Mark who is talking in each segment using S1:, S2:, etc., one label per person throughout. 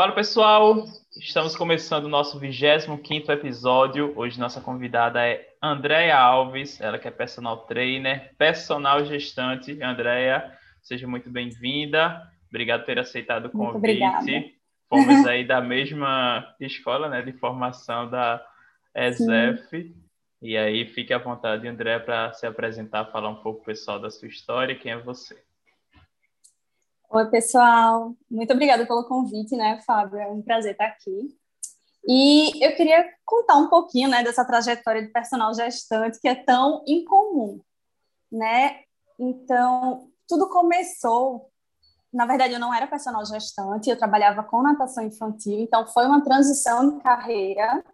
S1: Fala pessoal, estamos começando o nosso 25 episódio. Hoje nossa convidada é Andréia Alves, ela que é personal trainer, personal gestante. Andréia, seja muito bem-vinda. Obrigado por ter aceitado o convite. Fomos aí da mesma escola né, de formação da ESEF. E aí, fique à vontade, André, para se apresentar, falar um pouco pessoal da sua história, quem é você.
S2: Oi, pessoal. Muito obrigada pelo convite, né, Fábio? É um prazer estar aqui. E eu queria contar um pouquinho, né, dessa trajetória de personal gestante que é tão incomum, né? Então, tudo começou. Na verdade, eu não era personal gestante, eu trabalhava com natação infantil, então foi uma transição de carreira.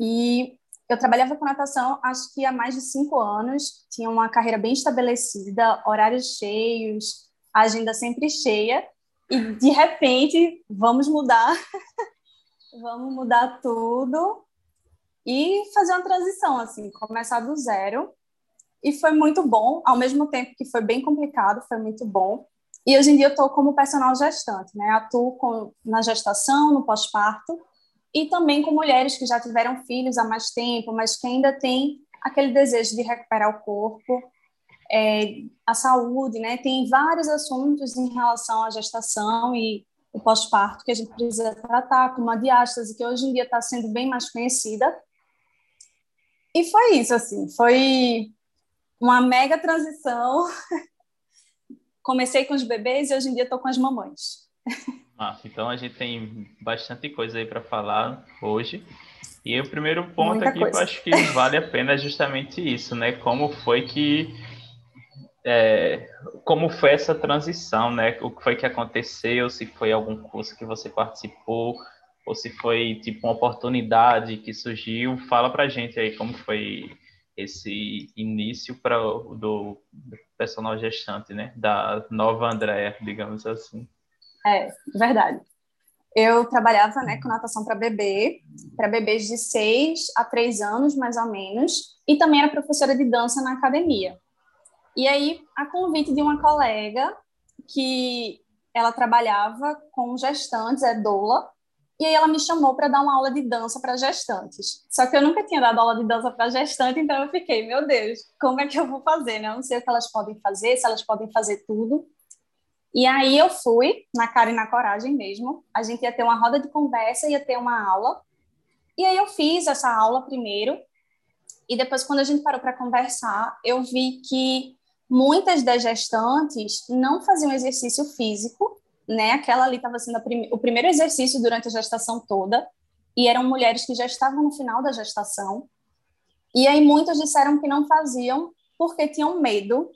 S2: E eu trabalhava com natação, acho que há mais de cinco anos, tinha uma carreira bem estabelecida, horários cheios, a agenda sempre cheia, e de repente vamos mudar, vamos mudar tudo e fazer uma transição, assim, começar do zero. E foi muito bom, ao mesmo tempo que foi bem complicado, foi muito bom. E hoje em dia eu estou como personal gestante, né? Atuo com, na gestação, no pós-parto, e também com mulheres que já tiveram filhos há mais tempo, mas que ainda têm aquele desejo de recuperar o corpo é, a saúde, né? Tem vários assuntos em relação à gestação e o pós-parto que a gente precisa tratar, como a diástase, que hoje em dia está sendo bem mais conhecida. E foi isso, assim, foi uma mega transição. Comecei com os bebês e hoje em dia estou com as mamães.
S1: Ah, então a gente tem bastante coisa aí para falar hoje. E o primeiro ponto Muita aqui coisa. que eu acho que vale a pena é justamente isso, né? Como foi que é, como foi essa transição, né? O que foi que aconteceu, se foi algum curso que você participou, ou se foi tipo uma oportunidade que surgiu. Fala pra gente aí como foi esse início para do, do personal gestante, né? Da nova Andréa, digamos assim.
S2: É, verdade. Eu trabalhava né, com natação para bebê, para bebês de 6 a 3 anos, mais ou menos, e também era professora de dança na academia. E aí, a convite de uma colega que ela trabalhava com gestantes, é doula, e aí ela me chamou para dar uma aula de dança para gestantes. Só que eu nunca tinha dado aula de dança para gestante, então eu fiquei, meu Deus, como é que eu vou fazer? Né? Eu não sei o que elas podem fazer, se elas podem fazer tudo. E aí eu fui, na cara e na coragem mesmo. A gente ia ter uma roda de conversa, ia ter uma aula. E aí eu fiz essa aula primeiro. E depois, quando a gente parou para conversar, eu vi que Muitas das gestantes não faziam exercício físico, né? Aquela ali estava sendo o primeiro exercício durante a gestação toda, e eram mulheres que já estavam no final da gestação. E aí muitas disseram que não faziam porque tinham medo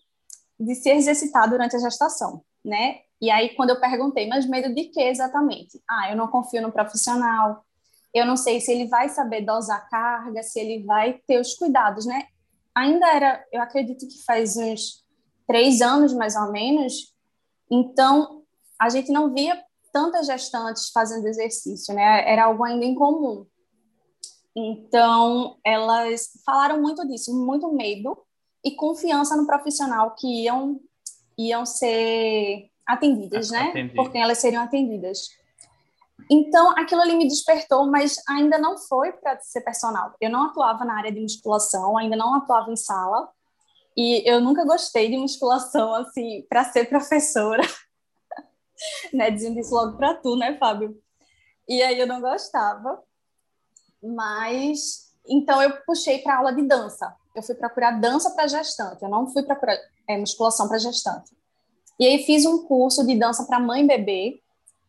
S2: de se exercitar durante a gestação, né? E aí quando eu perguntei, mas medo de quê exatamente? Ah, eu não confio no profissional. Eu não sei se ele vai saber dosar carga, se ele vai ter os cuidados, né? Ainda era, eu acredito que faz uns três anos mais ou menos, então a gente não via tantas gestantes fazendo exercício, né? Era algo ainda incomum. Então elas falaram muito disso, muito medo e confiança no profissional que iam iam ser atendidas, né? Atendido. Por quem elas seriam atendidas. Então, aquilo ali me despertou, mas ainda não foi para ser personal. Eu não atuava na área de musculação, ainda não atuava em sala, e eu nunca gostei de musculação, assim, para ser professora. né? Dizendo isso logo para tu, né, Fábio? E aí eu não gostava. Mas, então eu puxei para aula de dança. Eu fui procurar dança para gestante. Eu não fui procurar é, musculação para gestante. E aí fiz um curso de dança para mãe e bebê.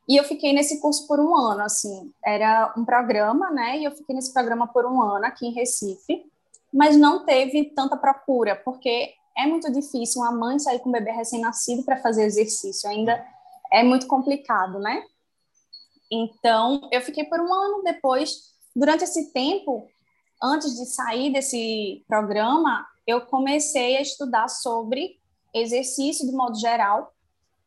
S2: E eu fiquei nesse curso por um ano, assim. Era um programa, né? E eu fiquei nesse programa por um ano aqui em Recife mas não teve tanta procura, porque é muito difícil uma mãe sair com um bebê recém-nascido para fazer exercício, ainda é muito complicado, né? Então, eu fiquei por um ano depois, durante esse tempo, antes de sair desse programa, eu comecei a estudar sobre exercício de modo geral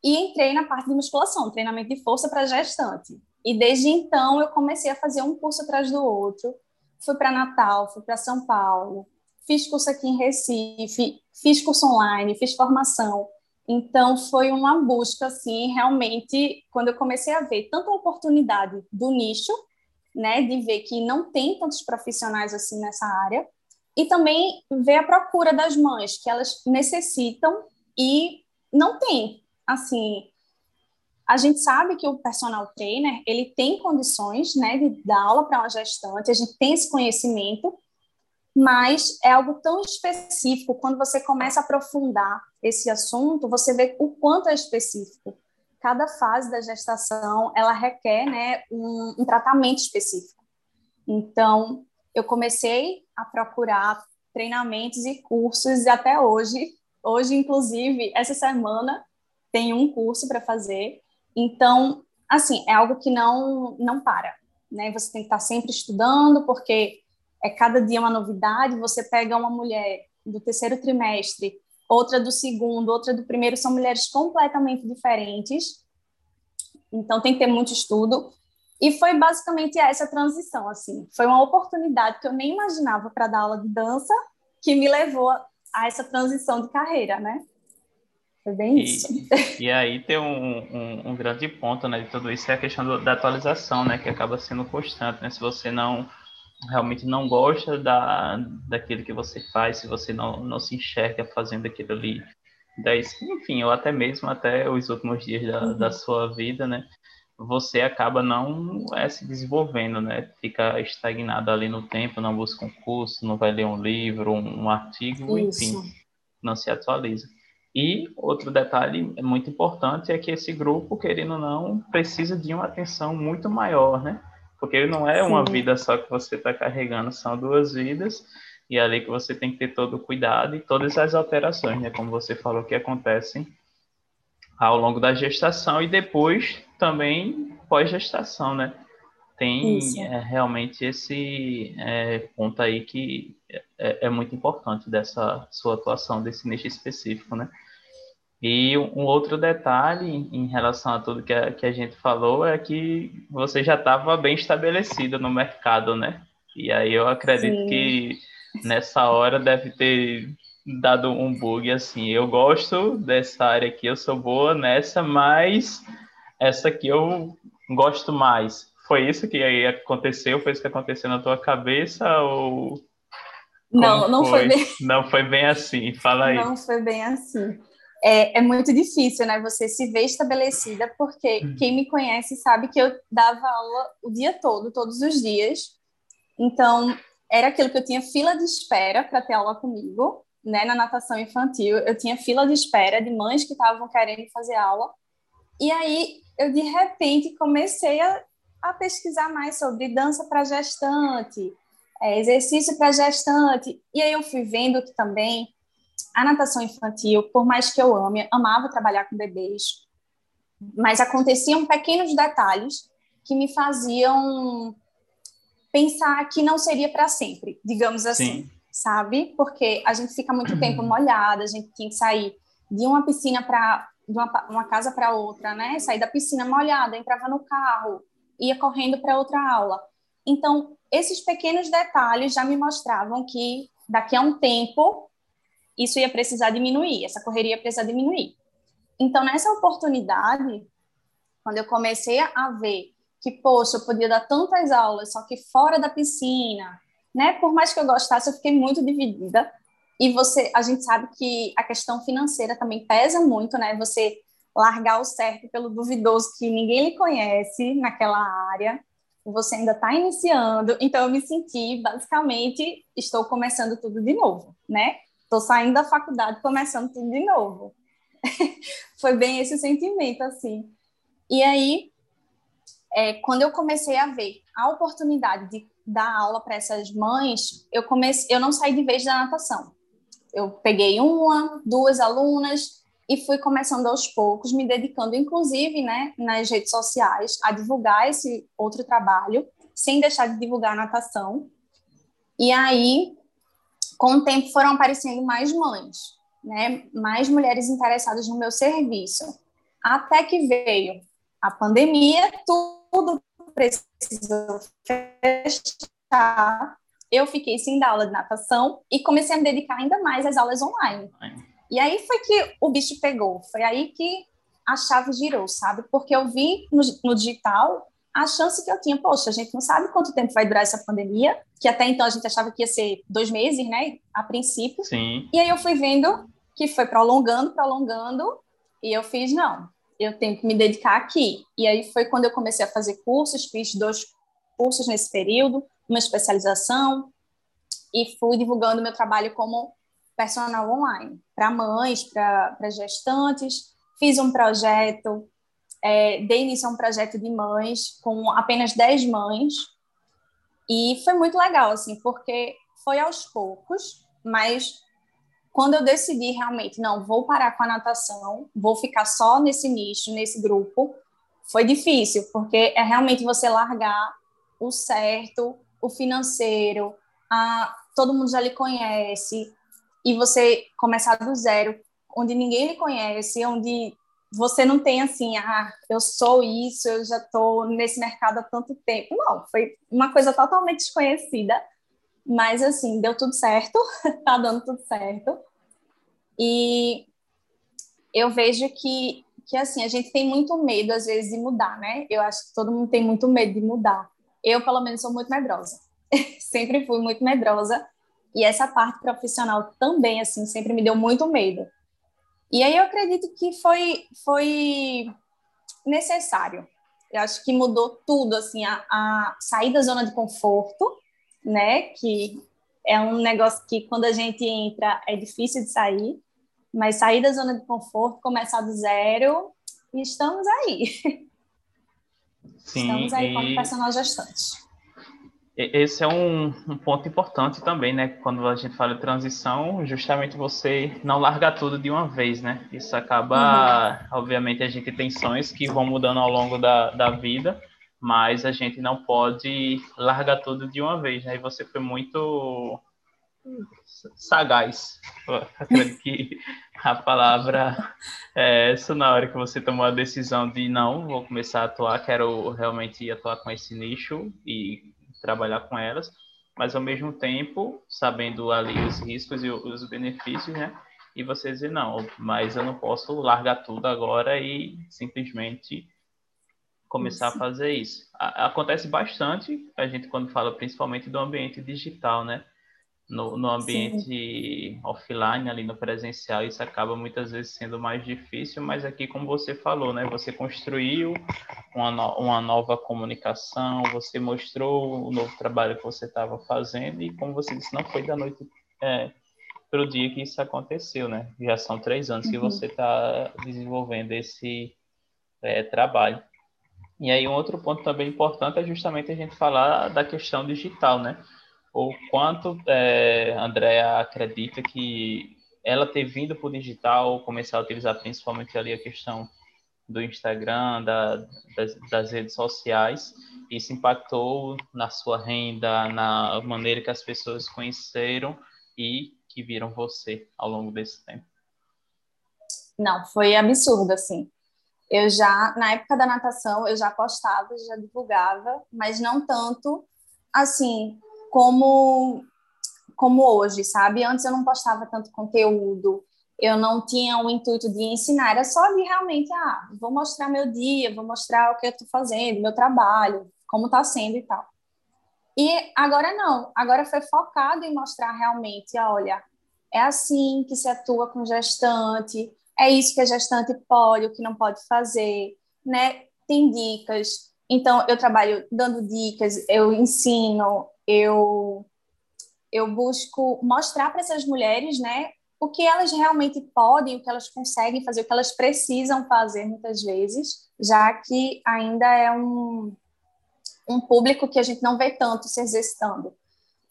S2: e entrei na parte de musculação, treinamento de força para gestante. E desde então eu comecei a fazer um curso atrás do outro, fui para Natal, fui para São Paulo, fiz curso aqui em Recife, fiz curso online, fiz formação. Então, foi uma busca, assim, realmente, quando eu comecei a ver tanta oportunidade do nicho, né, de ver que não tem tantos profissionais assim nessa área, e também ver a procura das mães, que elas necessitam e não tem. Assim, a gente sabe que o personal trainer, ele tem condições, né, de dar aula para uma gestante, a gente tem esse conhecimento, mas é algo tão específico, quando você começa a aprofundar esse assunto, você vê o quanto é específico. Cada fase da gestação, ela requer né, um, um tratamento específico. Então, eu comecei a procurar treinamentos e cursos, e até hoje, hoje, inclusive, essa semana, tem um curso para fazer. Então, assim, é algo que não, não para. Né? Você tem que estar sempre estudando, porque é cada dia uma novidade. Você pega uma mulher do terceiro trimestre, outra do segundo, outra do primeiro, são mulheres completamente diferentes. Então tem que ter muito estudo. E foi basicamente essa transição, assim. Foi uma oportunidade que eu nem imaginava para dar aula de dança que me levou a essa transição de carreira, né? Foi bem
S1: e,
S2: isso.
S1: E aí tem um, um, um, grande ponto, né, de tudo isso é a questão do, da atualização, né, que acaba sendo constante, né? Se você não realmente não gosta da, daquilo que você faz, se você não, não se enxerga fazendo aquilo ali, dez, enfim, ou até mesmo até os últimos dias da, uhum. da sua vida, né? Você acaba não é, se desenvolvendo, né? Fica estagnado ali no tempo, não busca um curso, não vai ler um livro, um, um artigo, Isso. enfim, não se atualiza. E outro detalhe muito importante é que esse grupo, querendo ou não, precisa de uma atenção muito maior, né? Porque não é uma Sim. vida só que você está carregando, são duas vidas, e é ali que você tem que ter todo o cuidado e todas as alterações, né? Como você falou, que acontecem ao longo da gestação e depois também pós-gestação, né? Tem é, realmente esse é, ponto aí que é, é muito importante dessa sua atuação, desse nicho específico, né? E um outro detalhe em relação a tudo que a, que a gente falou é que você já estava bem estabelecida no mercado, né? E aí eu acredito Sim. que nessa hora deve ter dado um bug assim. Eu gosto dessa área aqui, eu sou boa nessa, mas essa aqui eu gosto mais. Foi isso que aí aconteceu? Foi isso que aconteceu na tua cabeça ou
S2: não, não foi? foi? bem.
S1: Não foi bem assim. Fala aí.
S2: Não foi bem assim é, é, muito difícil, né? Você se ver estabelecida, porque uhum. quem me conhece sabe que eu dava aula o dia todo, todos os dias. Então, era aquilo que eu tinha fila de espera para ter aula comigo, né? Na natação infantil, eu tinha fila de espera de mães que estavam querendo fazer aula. E aí, eu de repente comecei a, a pesquisar mais sobre dança para gestante, é, exercício para gestante. E aí eu fui vendo que também a natação infantil, por mais que eu ame, amava trabalhar com bebês, mas aconteciam pequenos detalhes que me faziam pensar que não seria para sempre, digamos assim, Sim. sabe? Porque a gente fica muito tempo molhada, a gente tinha que sair de uma piscina para de uma, uma casa para outra, né? Sair da piscina molhada, entrava no carro, ia correndo para outra aula. Então, esses pequenos detalhes já me mostravam que daqui a um tempo isso ia precisar diminuir, essa correria ia precisar diminuir. Então, nessa oportunidade, quando eu comecei a ver que, poxa, eu podia dar tantas aulas, só que fora da piscina, né? Por mais que eu gostasse, eu fiquei muito dividida. E você, a gente sabe que a questão financeira também pesa muito, né? Você largar o certo pelo duvidoso que ninguém lhe conhece naquela área, você ainda está iniciando, então eu me senti, basicamente, estou começando tudo de novo, né? Estou saindo da faculdade, começando tudo de novo. Foi bem esse sentimento, assim. E aí, é, quando eu comecei a ver a oportunidade de dar aula para essas mães, eu comecei, eu não saí de vez da natação. Eu peguei uma, duas alunas e fui começando aos poucos, me dedicando, inclusive, né, nas redes sociais, a divulgar esse outro trabalho, sem deixar de divulgar a natação. E aí, com o tempo foram aparecendo mais mães, né? Mais mulheres interessadas no meu serviço. Até que veio a pandemia, tudo precisou fechar. Eu fiquei sem dar aula de natação e comecei a me dedicar ainda mais às aulas online. E aí foi que o bicho pegou, foi aí que a chave girou, sabe? Porque eu vi no, no digital a chance que eu tinha, poxa, a gente não sabe quanto tempo vai durar essa pandemia, que até então a gente achava que ia ser dois meses, né, a princípio.
S1: Sim.
S2: E aí eu fui vendo que foi prolongando, prolongando, e eu fiz, não, eu tenho que me dedicar aqui. E aí foi quando eu comecei a fazer cursos, fiz dois cursos nesse período, uma especialização, e fui divulgando meu trabalho como personal online, para mães, para gestantes. Fiz um projeto é, dei início a um projeto de mães com apenas 10 mães. E foi muito legal, assim, porque foi aos poucos, mas quando eu decidi realmente, não, vou parar com a natação, vou ficar só nesse nicho, nesse grupo, foi difícil, porque é realmente você largar o certo, o financeiro, a, todo mundo já lhe conhece, e você começar do zero, onde ninguém lhe conhece, onde você não tem assim, ah, eu sou isso, eu já estou nesse mercado há tanto tempo. Não, foi uma coisa totalmente desconhecida, mas assim, deu tudo certo, tá dando tudo certo. E eu vejo que, que assim, a gente tem muito medo às vezes de mudar, né? Eu acho que todo mundo tem muito medo de mudar. Eu, pelo menos, sou muito medrosa. sempre fui muito medrosa. E essa parte profissional também, assim, sempre me deu muito medo. E aí eu acredito que foi, foi necessário. Eu acho que mudou tudo, assim, a, a sair da zona de conforto, né? Que é um negócio que quando a gente entra é difícil de sair, mas sair da zona de conforto, começar do zero, e estamos aí.
S1: Sim,
S2: estamos aí e... como personal gestante.
S1: Esse é um, um, ponto importante também, né? Quando a gente fala de transição, justamente você não larga tudo de uma vez, né? Isso acaba, uhum. obviamente, a gente tem sonhos que vão mudando ao longo da, da vida, mas a gente não pode largar tudo de uma vez, né? E você foi muito sagaz. Eu acredito que a palavra é essa na hora que você tomou a decisão de não, vou começar a atuar, quero realmente atuar com esse nicho e trabalhar com elas, mas ao mesmo tempo sabendo ali os riscos e os benefícios, né? E você dizer, não, mas eu não posso largar tudo agora e simplesmente começar a fazer isso. acontece bastante, a gente quando fala principalmente do ambiente digital, né? No, no ambiente Sim. offline, ali no presencial, isso acaba muitas vezes sendo mais difícil, mas aqui, como você falou, né, você construiu uma, no, uma nova comunicação, você mostrou o novo trabalho que você estava fazendo, e como você disse, não foi da noite é, para o dia que isso aconteceu, né? Já são três anos uhum. que você está desenvolvendo esse é, trabalho. E aí, um outro ponto também importante é justamente a gente falar da questão digital, né? O quanto é, Andrea acredita que ela ter vindo para o digital, começar a utilizar principalmente ali a questão do Instagram, da, das, das, redes sociais, isso impactou na sua renda, na maneira que as pessoas conheceram e que viram você ao longo desse tempo?
S2: Não, foi absurdo, assim. Eu já, na época da natação, eu já postava, já divulgava, mas não tanto, assim, como como hoje, sabe? Antes eu não postava tanto conteúdo, eu não tinha o intuito de ensinar, era só de realmente, ah, vou mostrar meu dia, vou mostrar o que eu estou fazendo, meu trabalho, como está sendo e tal. E agora não, agora foi focado em mostrar realmente, olha, é assim que se atua com gestante, é isso que a gestante pode, o que não pode fazer, né? Tem dicas. Então, eu trabalho dando dicas, eu ensino, eu eu busco mostrar para essas mulheres, né, o que elas realmente podem, o que elas conseguem fazer, o que elas precisam fazer muitas vezes, já que ainda é um um público que a gente não vê tanto se exercitando.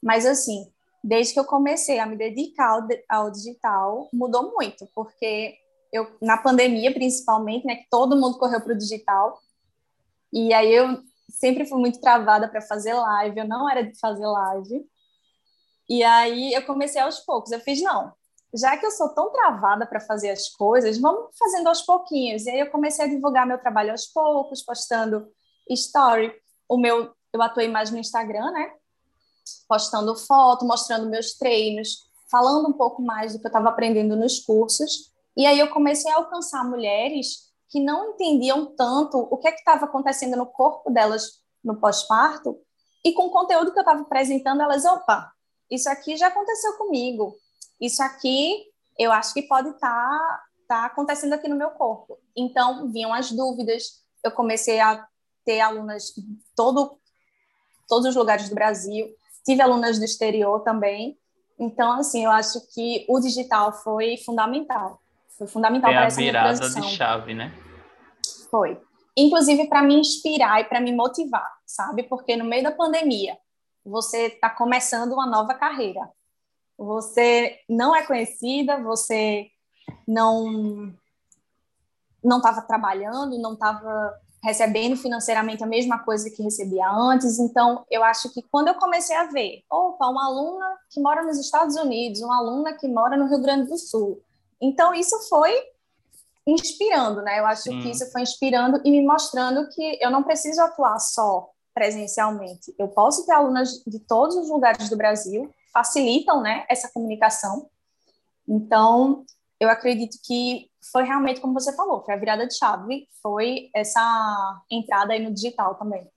S2: Mas assim, desde que eu comecei a me dedicar ao, ao digital, mudou muito, porque eu na pandemia principalmente, né, que todo mundo correu para o digital, e aí eu sempre fui muito travada para fazer live, eu não era de fazer live. E aí eu comecei aos poucos. Eu fiz, não, já que eu sou tão travada para fazer as coisas, vamos fazendo aos pouquinhos. E aí eu comecei a divulgar meu trabalho aos poucos, postando story. O meu, eu atuei mais no Instagram, né? Postando foto, mostrando meus treinos. falando um pouco mais do que eu estava aprendendo nos cursos. E aí eu comecei a alcançar mulheres que não entendiam tanto o que é estava acontecendo no corpo delas no pós-parto, e com o conteúdo que eu estava apresentando, elas, opa, isso aqui já aconteceu comigo, isso aqui eu acho que pode estar tá, tá acontecendo aqui no meu corpo. Então, vinham as dúvidas, eu comecei a ter alunas de todo, todos os lugares do Brasil, tive alunas do exterior também, então, assim, eu acho que o digital foi fundamental. Foi fundamental
S1: é para essa virada de chave, né?
S2: Foi. Inclusive para me inspirar e para me motivar, sabe? Porque no meio da pandemia, você está começando uma nova carreira. Você não é conhecida, você não não estava trabalhando, não estava recebendo financeiramente a mesma coisa que recebia antes. Então, eu acho que quando eu comecei a ver, opa, uma aluna que mora nos Estados Unidos, uma aluna que mora no Rio Grande do Sul. Então, isso foi inspirando, né? Eu acho Sim. que isso foi inspirando e me mostrando que eu não preciso atuar só presencialmente. Eu posso ter alunas de todos os lugares do Brasil, facilitam, né, essa comunicação. Então, eu acredito que foi realmente como você falou, foi a virada de chave, foi essa entrada aí no digital também.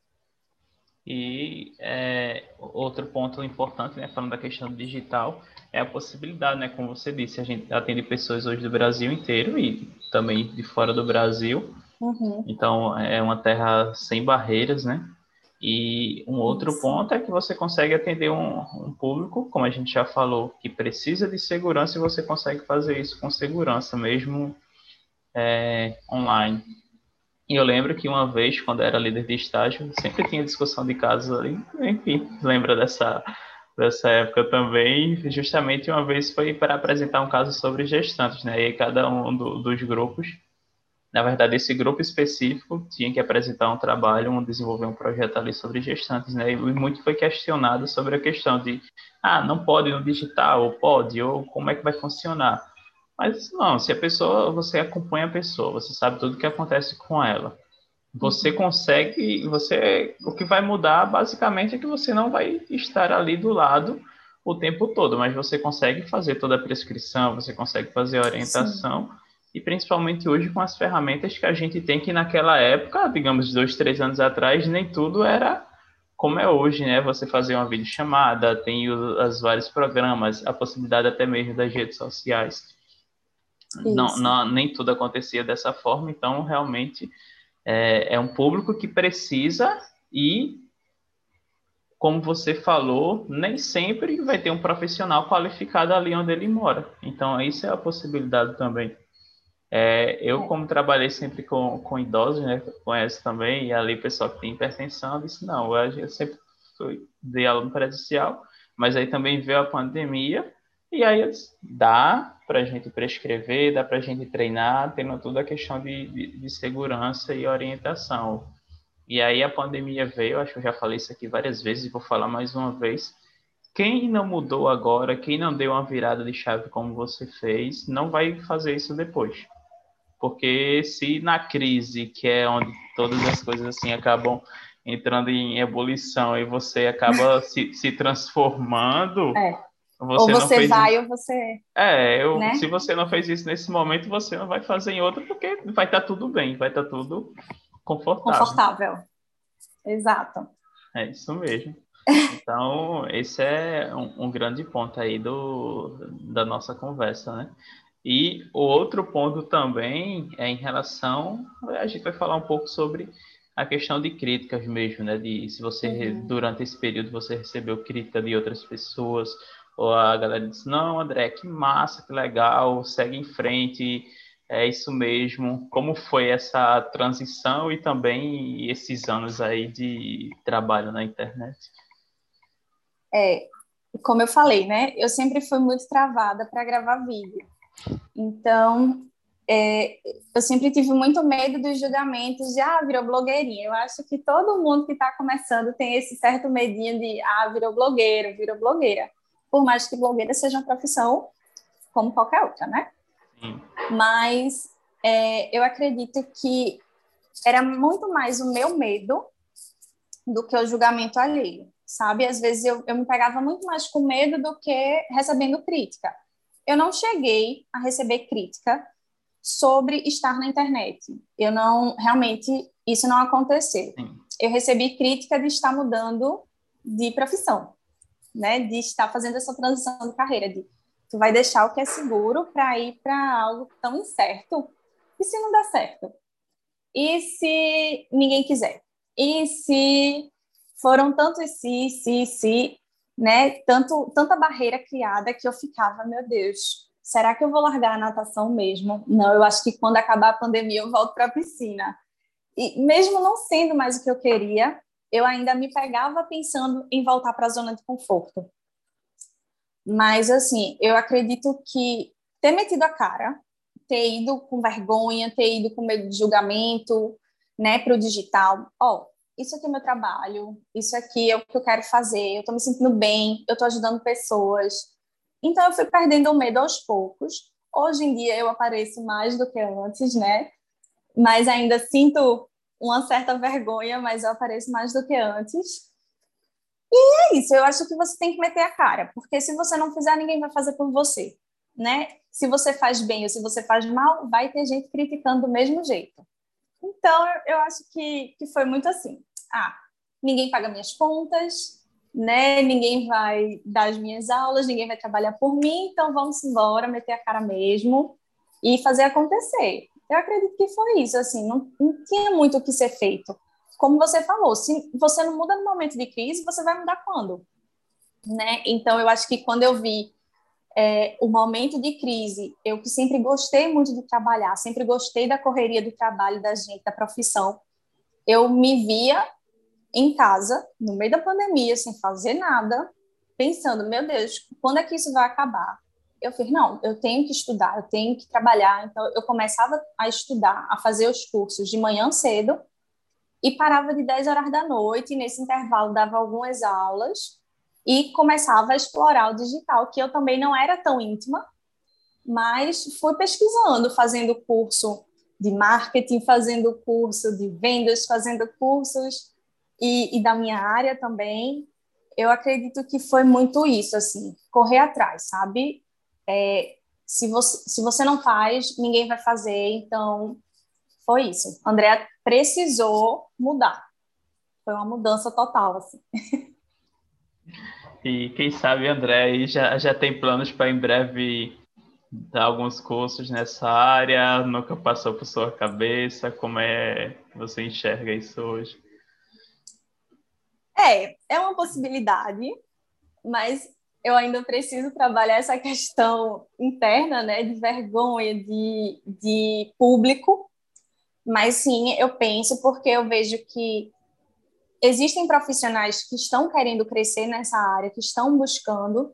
S1: E é, outro ponto importante, né, falando da questão digital, é a possibilidade, né, como você disse, a gente atende pessoas hoje do Brasil inteiro e também de fora do Brasil.
S2: Uhum.
S1: Então é uma terra sem barreiras, né? E um outro Isso. ponto é que você consegue atender um, um, público, como a gente já falou, que precisa de segurança e você consegue fazer isso com segurança, mesmo é, online. E eu lembro que uma vez, quando era líder de estágio, sempre tinha discussão de casos ali. Enfim, lembra dessa, dessa época também. Justamente uma vez foi para apresentar um caso sobre gestantes, né? E cada um do, dos grupos, na verdade, esse grupo específico tinha que apresentar um trabalho, um, desenvolver um projeto ali sobre gestantes, né? E muito foi questionado sobre a questão de, ah, não pode no digital, ou pode, ou como é que vai funcionar. Mas não, se a pessoa, você acompanha a pessoa, você sabe tudo o que acontece com ela. Você uhum. consegue, você, o que vai mudar basicamente é que você não vai estar ali do lado o tempo todo, mas você consegue fazer toda a prescrição, você consegue fazer a orientação Sim. e principalmente hoje com as ferramentas que a gente tem que naquela época, digamos dois, três anos atrás, nem tudo era como é hoje, né? Você fazer uma videochamada, tem os, os vários programas, a possibilidade até mesmo das redes sociais não, não, nem tudo acontecia dessa forma, então realmente é, é um público que precisa e, como você falou, nem sempre vai ter um profissional qualificado ali onde ele mora. Então, isso é a possibilidade também. É, eu, como trabalhei sempre com, com idosos, né, conheço também, e ali pessoal que tem hipertensão, eu disse, não, eu sempre fui, dei aula presencial, mas aí também veio a pandemia, e aí dá para a gente prescrever, dá para a gente treinar, tendo toda a questão de, de, de, segurança e orientação. E aí a pandemia veio, acho que eu já falei isso aqui várias vezes e vou falar mais uma vez. Quem não mudou agora, quem não deu uma virada de chave como você fez, não vai fazer isso depois. Porque se na crise, que é onde todas as coisas assim acabam entrando em ebulição e você acaba se, se transformando,
S2: é você ou você vai isso. ou você.
S1: É, eu, né? se você não fez isso nesse momento, você não vai fazer em outro, porque vai estar tá tudo bem, vai estar tá tudo confortável.
S2: Confortável. Exato.
S1: É isso mesmo. Então, esse é um, um, grande ponto aí do, da nossa conversa, né? E o outro ponto também é em relação. A gente vai falar um pouco sobre a questão de críticas mesmo, né? De se você, uhum. durante esse período, você recebeu crítica de outras pessoas, a galera disse, não, André, que massa, que legal, segue em frente, é isso mesmo. Como foi essa transição e também esses anos aí de trabalho na internet?
S2: É, como eu falei, né? Eu sempre fui muito travada para gravar vídeo. Então, é, eu sempre tive muito medo dos julgamentos de, ah, virou blogueirinha. Eu acho que todo mundo que está começando tem esse certo medinho de, ah, virou blogueiro, virou blogueira por mais que blogueira seja uma profissão como qualquer outra, né? Sim. Mas é, eu acredito que era muito mais o meu medo do que o julgamento alheio. sabe? Às vezes eu, eu me pegava muito mais com medo do que recebendo crítica. Eu não cheguei a receber crítica sobre estar na internet. Eu não, realmente, isso não aconteceu. Sim. Eu recebi crítica de estar mudando de profissão, né? De estar fazendo essa transição de carreira, de tu vai deixar o que é seguro para ir para algo tão incerto. E se não der certo? E se ninguém quiser? E se foram tantos se, se, se, né? Tanto, tanta barreira criada que eu ficava, meu Deus, será que eu vou largar a natação mesmo? Não, eu acho que quando acabar a pandemia eu volto para a piscina. E mesmo não sendo mais o que eu queria, eu ainda me pegava pensando em voltar para a zona de conforto. Mas, assim, eu acredito que ter metido a cara, ter ido com vergonha, ter ido com medo de julgamento, né, para o digital, ó, isso aqui é meu trabalho, isso aqui é o que eu quero fazer, eu estou me sentindo bem, eu estou ajudando pessoas. Então, eu fui perdendo o medo aos poucos. Hoje em dia, eu apareço mais do que antes, né? Mas ainda sinto uma certa vergonha, mas eu apareço mais do que antes. E é isso, eu acho que você tem que meter a cara, porque se você não fizer, ninguém vai fazer por você, né? Se você faz bem ou se você faz mal, vai ter gente criticando do mesmo jeito. Então, eu acho que, que foi muito assim ah, ninguém paga minhas contas, né? Ninguém vai dar as minhas aulas, ninguém vai trabalhar por mim, então vamos embora, meter a cara mesmo e fazer acontecer. Eu acredito que foi isso, assim, não, não tinha muito o que ser feito. Como você falou, se você não muda no momento de crise, você vai mudar quando? Né? Então, eu acho que quando eu vi é, o momento de crise, eu que sempre gostei muito de trabalhar, sempre gostei da correria do trabalho da gente, da profissão, eu me via em casa, no meio da pandemia, sem fazer nada, pensando, meu Deus, quando é que isso vai acabar? Eu fiz, não, eu tenho que estudar, eu tenho que trabalhar. Então, eu começava a estudar, a fazer os cursos de manhã cedo e parava de 10 horas da noite, e nesse intervalo dava algumas aulas e começava a explorar o digital, que eu também não era tão íntima, mas fui pesquisando, fazendo curso de marketing, fazendo curso de vendas, fazendo cursos e, e da minha área também, eu acredito que foi muito isso, assim, correr atrás, sabe? É, se, você, se você não faz, ninguém vai fazer, então foi isso. André precisou mudar. Foi uma mudança total, assim.
S1: E quem sabe, André, já, já tem planos para em breve dar alguns cursos nessa área? Nunca passou por sua cabeça? Como é que você enxerga isso hoje?
S2: É, é uma possibilidade, mas eu ainda preciso trabalhar essa questão interna, né, de vergonha, de, de público. Mas sim, eu penso porque eu vejo que existem profissionais que estão querendo crescer nessa área, que estão buscando.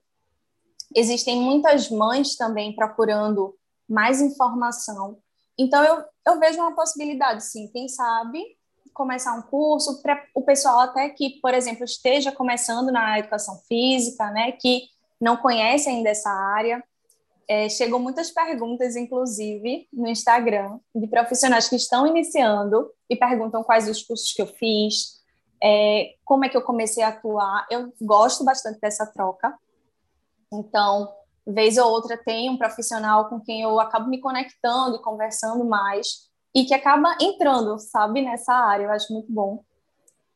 S2: Existem muitas mães também procurando mais informação. Então, eu, eu vejo uma possibilidade, sim. Quem sabe começar um curso para o pessoal até que, por exemplo, esteja começando na educação física, né, que não conhece ainda essa área. É, chegou muitas perguntas, inclusive, no Instagram, de profissionais que estão iniciando e perguntam quais os cursos que eu fiz, é, como é que eu comecei a atuar. Eu gosto bastante dessa troca. Então, vez ou outra, tem um profissional com quem eu acabo me conectando e conversando mais e que acaba entrando, sabe, nessa área. Eu acho muito bom.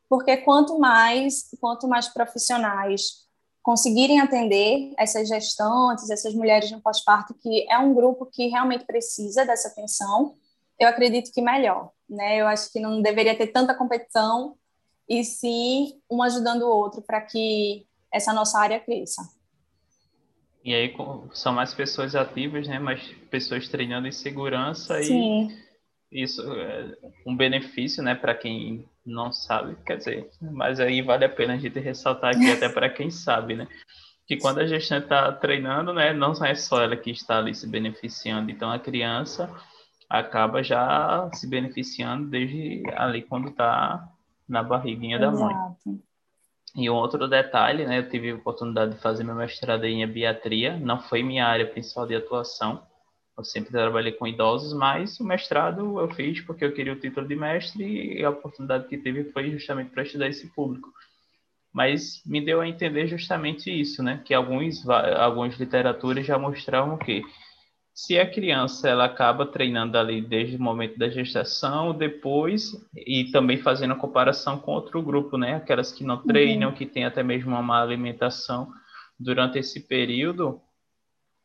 S2: Porque quanto mais, quanto mais profissionais conseguirem atender essas gestantes, essas mulheres no pós-parto, que é um grupo que realmente precisa dessa atenção, eu acredito que melhor, né? Eu acho que não deveria ter tanta competição e sim um ajudando o outro para que essa nossa área cresça.
S1: E aí são mais pessoas ativas, né? Mais pessoas treinando em segurança
S2: Sim.
S1: e isso é um benefício, né, para quem não sabe, quer dizer, mas aí vale a pena a gente ressaltar aqui até para quem sabe, né, que quando a gestante está treinando, né, não é só ela que está ali se beneficiando, então a criança acaba já se beneficiando desde ali quando está na barriguinha da mãe. E um outro detalhe, né, eu tive a oportunidade de fazer meu mestrado em abiatria, não foi minha área principal de atuação, eu sempre trabalhei com idosos, mas o mestrado eu fiz porque eu queria o título de mestre e a oportunidade que tive foi justamente para estudar esse público. mas me deu a entender justamente isso, né? Que alguns, algumas literaturas já mostravam que se a criança ela acaba treinando ali desde o momento da gestação, depois e também fazendo a comparação com outro grupo, né? Aquelas que não uhum. treinam, uhum. que têm até mesmo uma má alimentação durante esse período,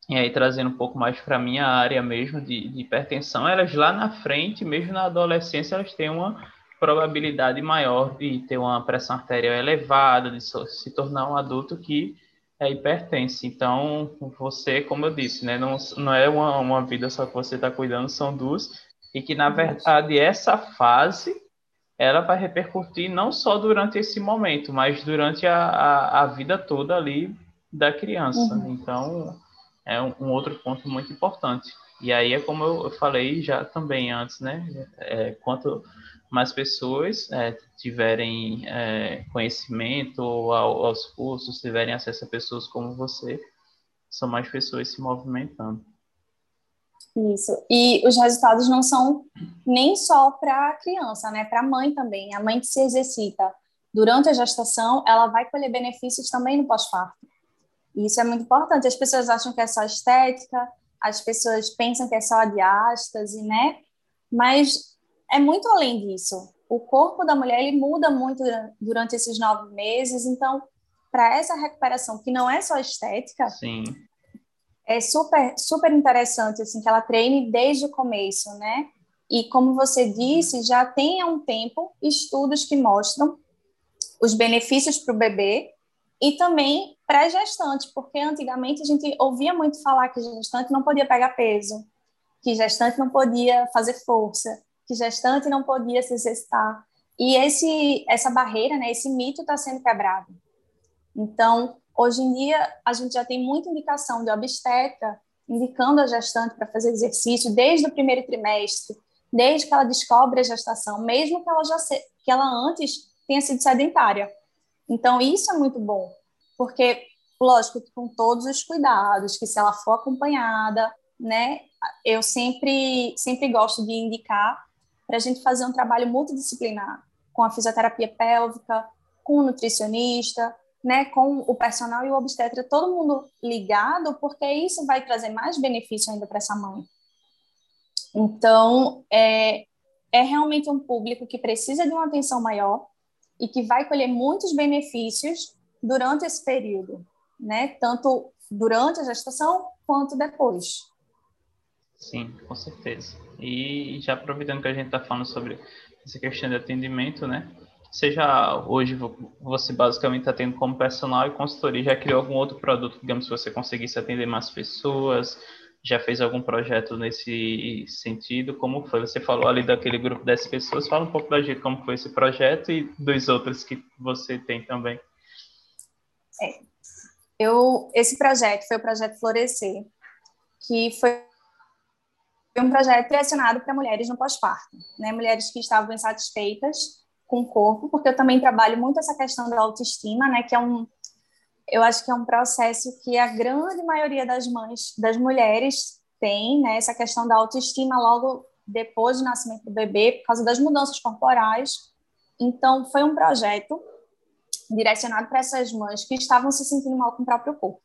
S1: e aí trazendo um pouco mais para a minha área mesmo de, de hipertensão, elas lá na frente, mesmo na adolescência, elas têm uma probabilidade maior de ter uma pressão arterial elevada, de se tornar um adulto que é hipertenso. Então, você, como eu disse, né, não, não é uma, uma vida só que você está cuidando, são duas, e que, na verdade, essa fase ela vai repercutir não só durante esse momento, mas durante a, a, a vida toda ali da criança. Uhum. Então, é um, um, outro ponto muito importante. E aí é como eu, falei já também antes, né? É, quanto mais pessoas é, tiverem é, conhecimento ao, aos cursos, tiverem acesso a pessoas como você, são mais pessoas se movimentando.
S2: Isso. E os resultados não são nem só para a criança, né? Para a mãe também. A mãe que se exercita durante a gestação, ela vai colher benefícios também no pós-parto. Isso é muito importante. As pessoas acham que é só estética, as pessoas pensam que é só diástase, né? Mas é muito além disso. O corpo da mulher ele muda muito durante esses nove meses, então para essa recuperação que não é só estética,
S1: Sim.
S2: é super super interessante assim que ela treine desde o começo, né? E como você disse, já tem há um tempo estudos que mostram os benefícios para o bebê e também pré-gestante, porque antigamente a gente ouvia muito falar que gestante não podia pegar peso, que gestante não podia fazer força que gestante não podia se exercitar. E esse, essa barreira, né, esse mito está sendo quebrado. Então, hoje em dia, a gente já tem muita indicação de obstetra indicando a gestante para fazer exercício desde o primeiro trimestre, desde que ela descobre a gestação, mesmo que ela já se, que ela antes tenha sido sedentária. Então, isso é muito bom, porque, lógico, com todos os cuidados, que se ela for acompanhada, né, eu sempre, sempre gosto de indicar para a gente fazer um trabalho multidisciplinar com a fisioterapia pélvica, com o nutricionista, né, com o personal e o obstetra, todo mundo ligado, porque isso vai trazer mais benefício ainda para essa mãe. Então, é, é realmente um público que precisa de uma atenção maior e que vai colher muitos benefícios durante esse período, né, tanto durante a gestação quanto depois.
S1: Sim, com certeza. E já aproveitando que a gente está falando sobre essa questão de atendimento, né? Seja hoje você basicamente está tendo como personal e consultoria, já criou algum outro produto, digamos, se você conseguisse atender mais pessoas, já fez algum projeto nesse sentido? Como foi? Você falou ali daquele grupo dessas pessoas, fala um pouco da gente como foi esse projeto e dos outros que você tem também.
S2: É. Eu, esse projeto foi o projeto Florescer, que foi um projeto direcionado para mulheres no pós-parto, né? Mulheres que estavam insatisfeitas com o corpo, porque eu também trabalho muito essa questão da autoestima, né? Que é um, eu acho que é um processo que a grande maioria das mães, das mulheres tem, né? Essa questão da autoestima logo depois do nascimento do bebê, por causa das mudanças corporais. Então, foi um projeto direcionado para essas mães que estavam se sentindo mal com o próprio corpo.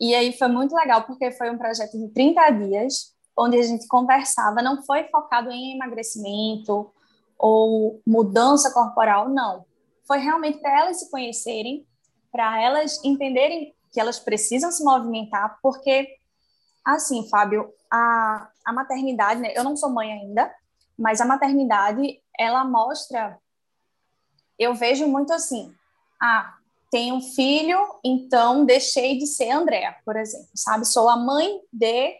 S2: E aí foi muito legal, porque foi um projeto de 30 dias, onde a gente conversava, não foi focado em emagrecimento ou mudança corporal, não. Foi realmente para elas se conhecerem, para elas entenderem que elas precisam se movimentar, porque, assim, Fábio, a, a maternidade, né, eu não sou mãe ainda, mas a maternidade, ela mostra, eu vejo muito assim, ah, tenho um filho, então deixei de ser Andréa, por exemplo, sabe? Sou a mãe de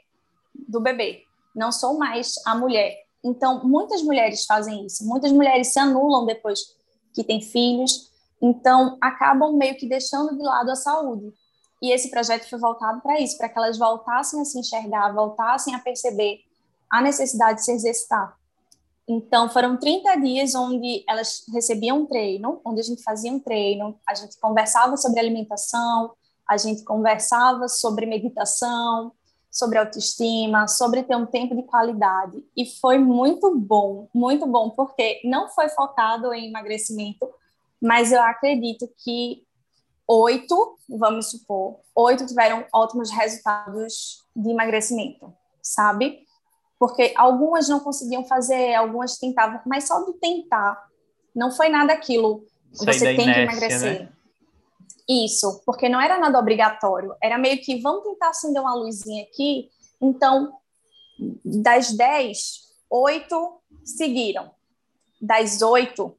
S2: do bebê, não sou mais a mulher. Então, muitas mulheres fazem isso, muitas mulheres se anulam depois que têm filhos, então acabam meio que deixando de lado a saúde. E esse projeto foi voltado para isso, para que elas voltassem a se enxergar, voltassem a perceber a necessidade de se exercitar. Então, foram 30 dias onde elas recebiam um treino, onde a gente fazia um treino, a gente conversava sobre alimentação, a gente conversava sobre meditação, sobre autoestima, sobre ter um tempo de qualidade. E foi muito bom, muito bom, porque não foi focado em emagrecimento, mas eu acredito que oito, vamos supor, oito tiveram ótimos resultados de emagrecimento, sabe? Porque algumas não conseguiam fazer, algumas tentavam, mas só de tentar, não foi nada aquilo. Você tem inércia, que emagrecer. Né? Isso, porque não era nada obrigatório, era meio que vamos tentar acender uma luzinha aqui. Então, das dez, oito seguiram. Das oito,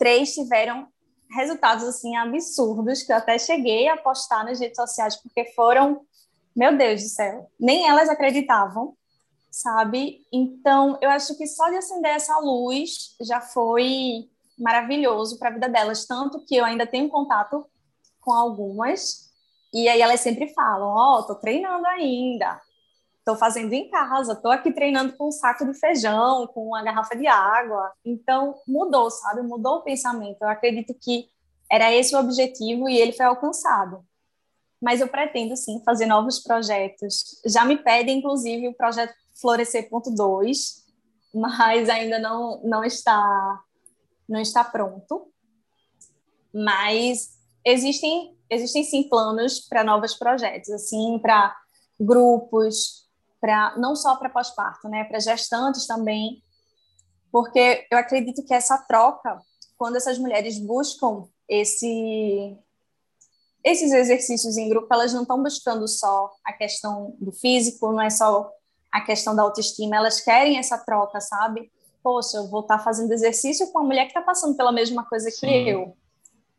S2: três tiveram resultados assim absurdos que eu até cheguei a postar nas redes sociais porque foram, meu Deus do céu, nem elas acreditavam, sabe? Então, eu acho que só de acender essa luz já foi maravilhoso para a vida delas, tanto que eu ainda tenho contato com algumas e aí elas sempre falam, ó, oh, tô treinando ainda, estou fazendo em casa, estou aqui treinando com um saco de feijão, com uma garrafa de água. Então, mudou, sabe? Mudou o pensamento. Eu acredito que era esse o objetivo e ele foi alcançado. Mas eu pretendo, sim, fazer novos projetos. Já me pedem, inclusive, o projeto Florescer.2, mas ainda não, não, está, não está pronto. Mas existem, existem, sim, planos para novos projetos, assim, para grupos, para não só para pós-parto, né, para gestantes também, porque eu acredito que essa troca, quando essas mulheres buscam esse esses exercícios em grupo, elas não estão buscando só a questão do físico, não é só a questão da autoestima, elas querem essa troca, sabe? Poxa, eu vou estar tá fazendo exercício com uma mulher que está passando pela mesma coisa Sim. que eu.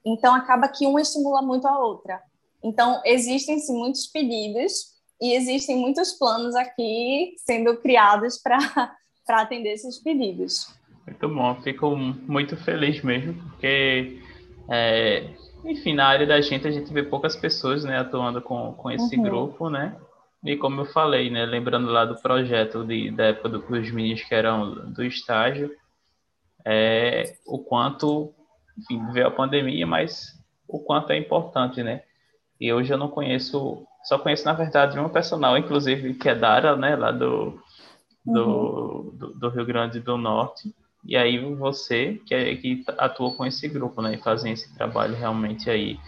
S2: Então, acaba que uma estimula muito a outra. Então, existem sim muitos pedidos e existem muitos planos aqui sendo criados para atender esses pedidos.
S1: Muito bom, fico muito feliz mesmo, porque, é, enfim, na área da gente a gente vê poucas pessoas né, atuando com, com esse uhum. grupo, né? E como eu falei, né, lembrando lá do projeto de, da época dos meninos que eram do estágio, é, o quanto, enfim, veio a pandemia, mas o quanto é importante, né? E hoje eu não conheço só conheço, na verdade, uma personal, inclusive, que é Dara, né, lá do, do, uhum. do, do, Rio Grande do Norte. E aí você, que, é, que atua com esse grupo, né, e fazem esse trabalho realmente aí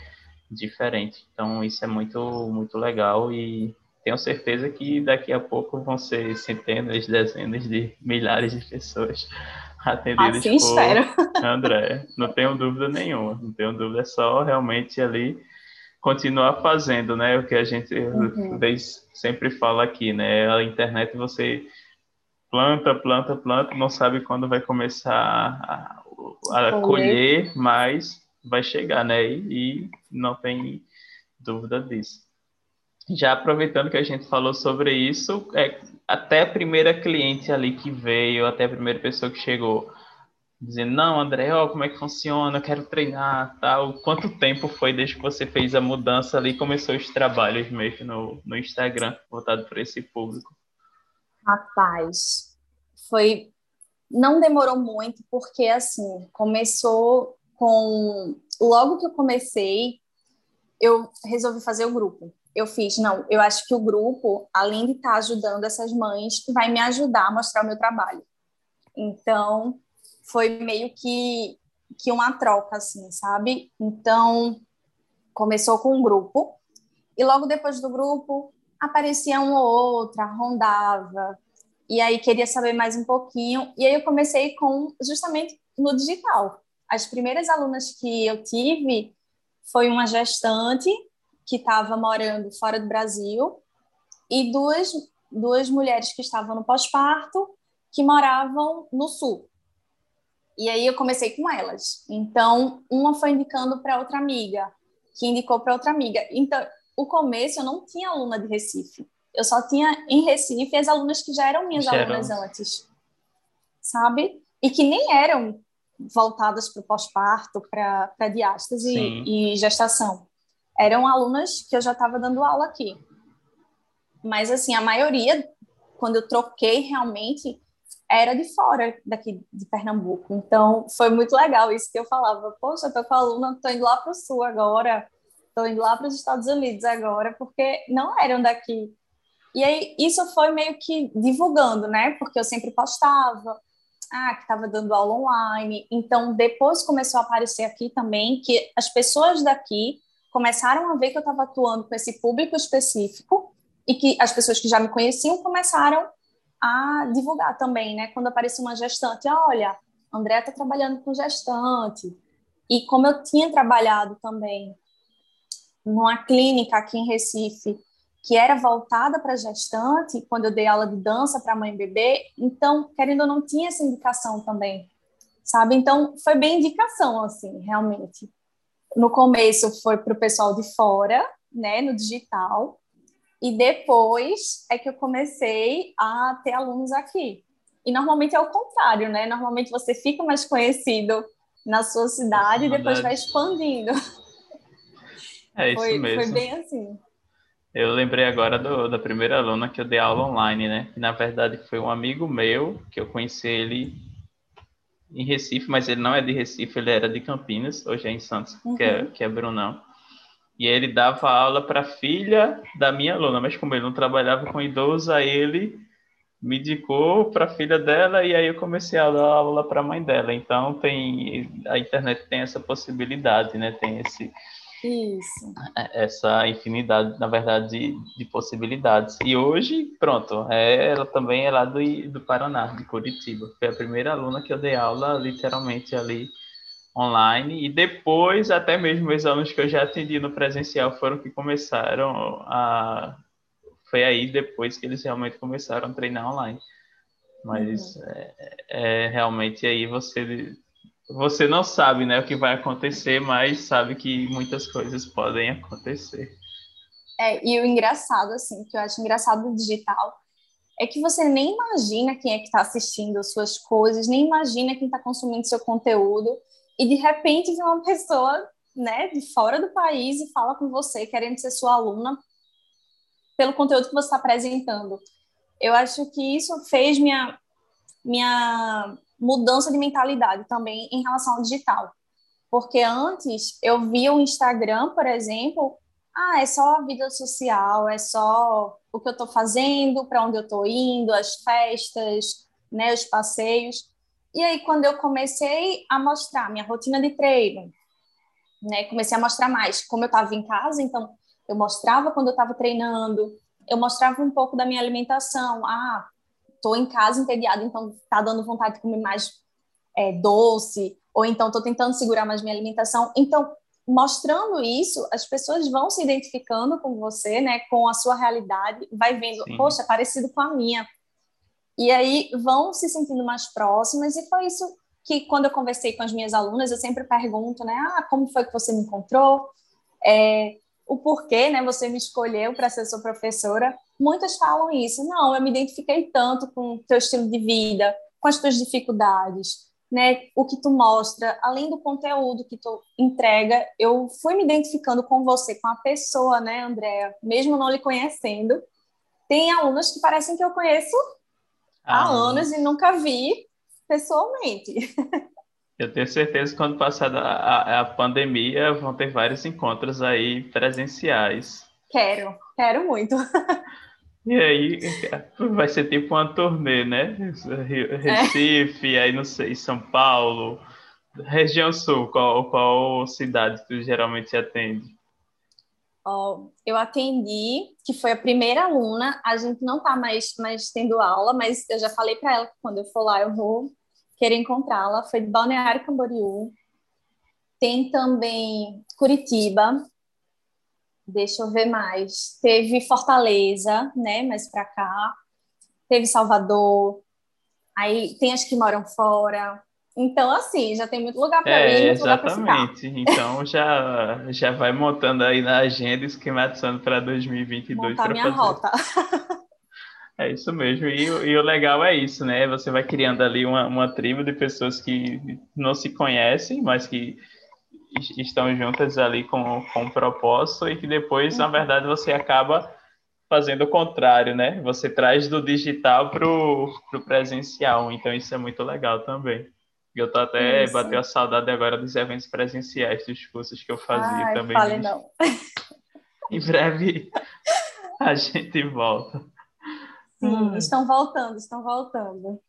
S1: diferente. Então, isso é muito, muito legal e tenho certeza que daqui a pouco vão ser centenas, dezenas de milhares de pessoas atendidas
S2: assim por espero.
S1: André. Não tenho dúvida nenhuma, não tenho dúvida, é só realmente ali continuar fazendo, né? O que a gente uhum. sempre fala aqui, né? A internet você planta, planta, planta, não sabe quando vai começar a, a colher, mas vai chegar, né? E, e não tem dúvida disso. Já aproveitando que a gente falou sobre isso, é, até a primeira cliente ali que veio, até a primeira pessoa que chegou, dizendo, não, André, ó, como é que funciona, eu quero treinar, tal. Quanto tempo foi desde que você fez a mudança ali começou os trabalhos mesmo no, no Instagram, voltado para esse público?
S2: Rapaz, foi... Não demorou muito, porque, assim, começou com... Logo que eu comecei, eu resolvi fazer o grupo. Eu fiz, não, eu acho que o grupo, além de estar ajudando essas mães, vai me ajudar a mostrar o meu trabalho. Então, foi meio que, que uma troca, assim, sabe? Então, começou com um grupo, e logo depois do grupo aparecia um ou outra, rondava, e aí queria saber mais um pouquinho, e aí eu comecei com justamente no digital. As primeiras alunas que eu tive foi uma gestante que estava morando fora do Brasil e duas, duas mulheres que estavam no pós-parto que moravam no sul. E aí eu comecei com elas. Então, uma foi indicando para outra amiga, que indicou para outra amiga. Então, o começo eu não tinha aluna de Recife. Eu só tinha em Recife as alunas que já eram minhas alunas antes. Sabe? E que nem eram voltadas para o pós-parto, para diástase e, e gestação. Eram alunas que eu já estava dando aula aqui. Mas, assim, a maioria, quando eu troquei realmente, era de fora daqui de Pernambuco. Então, foi muito legal isso que eu falava. Poxa, eu tô com a aluna, tô indo lá para o sul agora, tô indo lá para os Estados Unidos agora, porque não eram daqui. E aí, isso foi meio que divulgando, né? Porque eu sempre postava. ah, que estava dando aula online. Então, depois começou a aparecer aqui também que as pessoas daqui começaram a ver que eu estava atuando com esse público específico e que as pessoas que já me conheciam começaram a divulgar também, né? Quando apareceu uma gestante, olha, André está trabalhando com gestante. E como eu tinha trabalhado também numa clínica aqui em Recife, que era voltada para gestante, quando eu dei aula de dança para mãe e bebê, então, querendo ou não, tinha essa indicação também, sabe? Então, foi bem indicação, assim, realmente. No começo foi para o pessoal de fora, né, no digital, e depois é que eu comecei a ter alunos aqui. E normalmente é o contrário, né? Normalmente você fica mais conhecido na sua cidade e depois vai expandindo.
S1: É isso
S2: foi,
S1: mesmo.
S2: Foi bem assim.
S1: Eu lembrei agora do, da primeira aluna que eu dei aula online, né? Que na verdade foi um amigo meu, que eu conheci ele em Recife, mas ele não é de Recife, ele era de Campinas, hoje é em Santos, uhum. que, é, que é Brunão. E ele dava aula para a filha da minha aluna, mas como ele não trabalhava com idoso, aí ele me indicou para a filha dela e aí eu comecei a dar aula para a mãe dela. Então tem a internet tem essa possibilidade, né? Tem esse
S2: isso.
S1: Essa infinidade, na verdade, de, de, possibilidades. E hoje, pronto, é, ela também é lá do, do Paraná, de Curitiba. Foi a primeira aluna que eu dei aula literalmente ali online. E depois, até mesmo os alunos que eu já atendi no presencial foram que começaram a. Foi aí depois que eles realmente começaram a treinar online. Mas uhum. é, é, realmente aí você você não sabe, né, o que vai acontecer, mas sabe que muitas coisas podem acontecer.
S2: É, e o engraçado, assim, que eu acho engraçado do digital, é que você nem imagina quem é que está assistindo as suas coisas, nem imagina quem está consumindo seu conteúdo, e de repente vem uma pessoa, né, de fora do país e fala com você, querendo ser sua aluna, pelo conteúdo que você está apresentando. Eu acho que isso fez minha, minha mudança de mentalidade também em relação ao digital. Porque antes eu via o Instagram, por exemplo, ah, é só a vida social, é só o que eu estou fazendo, para onde eu estou indo, as festas, né, os passeios. E aí, quando eu comecei a mostrar minha rotina de treino, né, comecei a mostrar mais como eu estava em casa, então eu mostrava quando eu estava treinando, eu mostrava um pouco da minha alimentação. Ah, estou em casa entediada, então tá dando vontade de comer mais é, doce, ou então estou tentando segurar mais minha alimentação. Então, mostrando isso, as pessoas vão se identificando com você, né, com a sua realidade, vai vendo, Sim. poxa, parecido com a minha. E aí vão se sentindo mais próximas, e foi isso que, quando eu conversei com as minhas alunas, eu sempre pergunto, né, ah, como foi que você me encontrou? É, o porquê, né, você me escolheu para ser sua professora. Muitas falam isso. Não, eu me identifiquei tanto com o teu estilo de vida, com as tuas dificuldades, né, o que tu mostra, além do conteúdo que tu entrega, eu fui me identificando com você, com a pessoa, né, Andréa, mesmo não lhe conhecendo. Tem alunos que parecem que eu conheço ah, há anos e nunca vi pessoalmente.
S1: Eu tenho certeza que quando passar a, a, pandemia vão ter vários encontros aí presenciais.
S2: Quero, quero muito.
S1: E aí vai ser tipo uma turnê, né? Recife, é. aí não sei, São Paulo, região sul, qual, qual cidade tu geralmente atende?
S2: Eu atendi, que foi a primeira aluna, a gente não está mais, mais tendo aula, mas eu já falei para ela que quando eu for lá eu vou querer encontrá-la. Foi de Balneário Camboriú. Tem também Curitiba. Deixa eu ver mais. Teve Fortaleza, né? Mais para cá. Teve Salvador. Aí tem as que moram fora. Então, assim, já tem muito lugar para é, ir, muito
S1: exatamente. Então, já, já vai montando aí na agenda, esquematizando para 2022.
S2: Montar minha fazer. rota.
S1: É isso mesmo. E, e, o legal é isso, né? Você vai criando ali uma, uma tribo de pessoas que não se conhecem, mas que estão juntas ali com, com um propósito e que depois, uhum. na verdade, você acaba fazendo o contrário, né? Você traz do digital para o presencial. Então, isso é muito legal também. Eu tô até isso. bateu a saudade agora dos eventos presenciais, dos cursos que eu fazia
S2: Ai,
S1: também.
S2: Fale não.
S1: Em breve a gente volta.
S2: Sim, hum. estão voltando, estão voltando.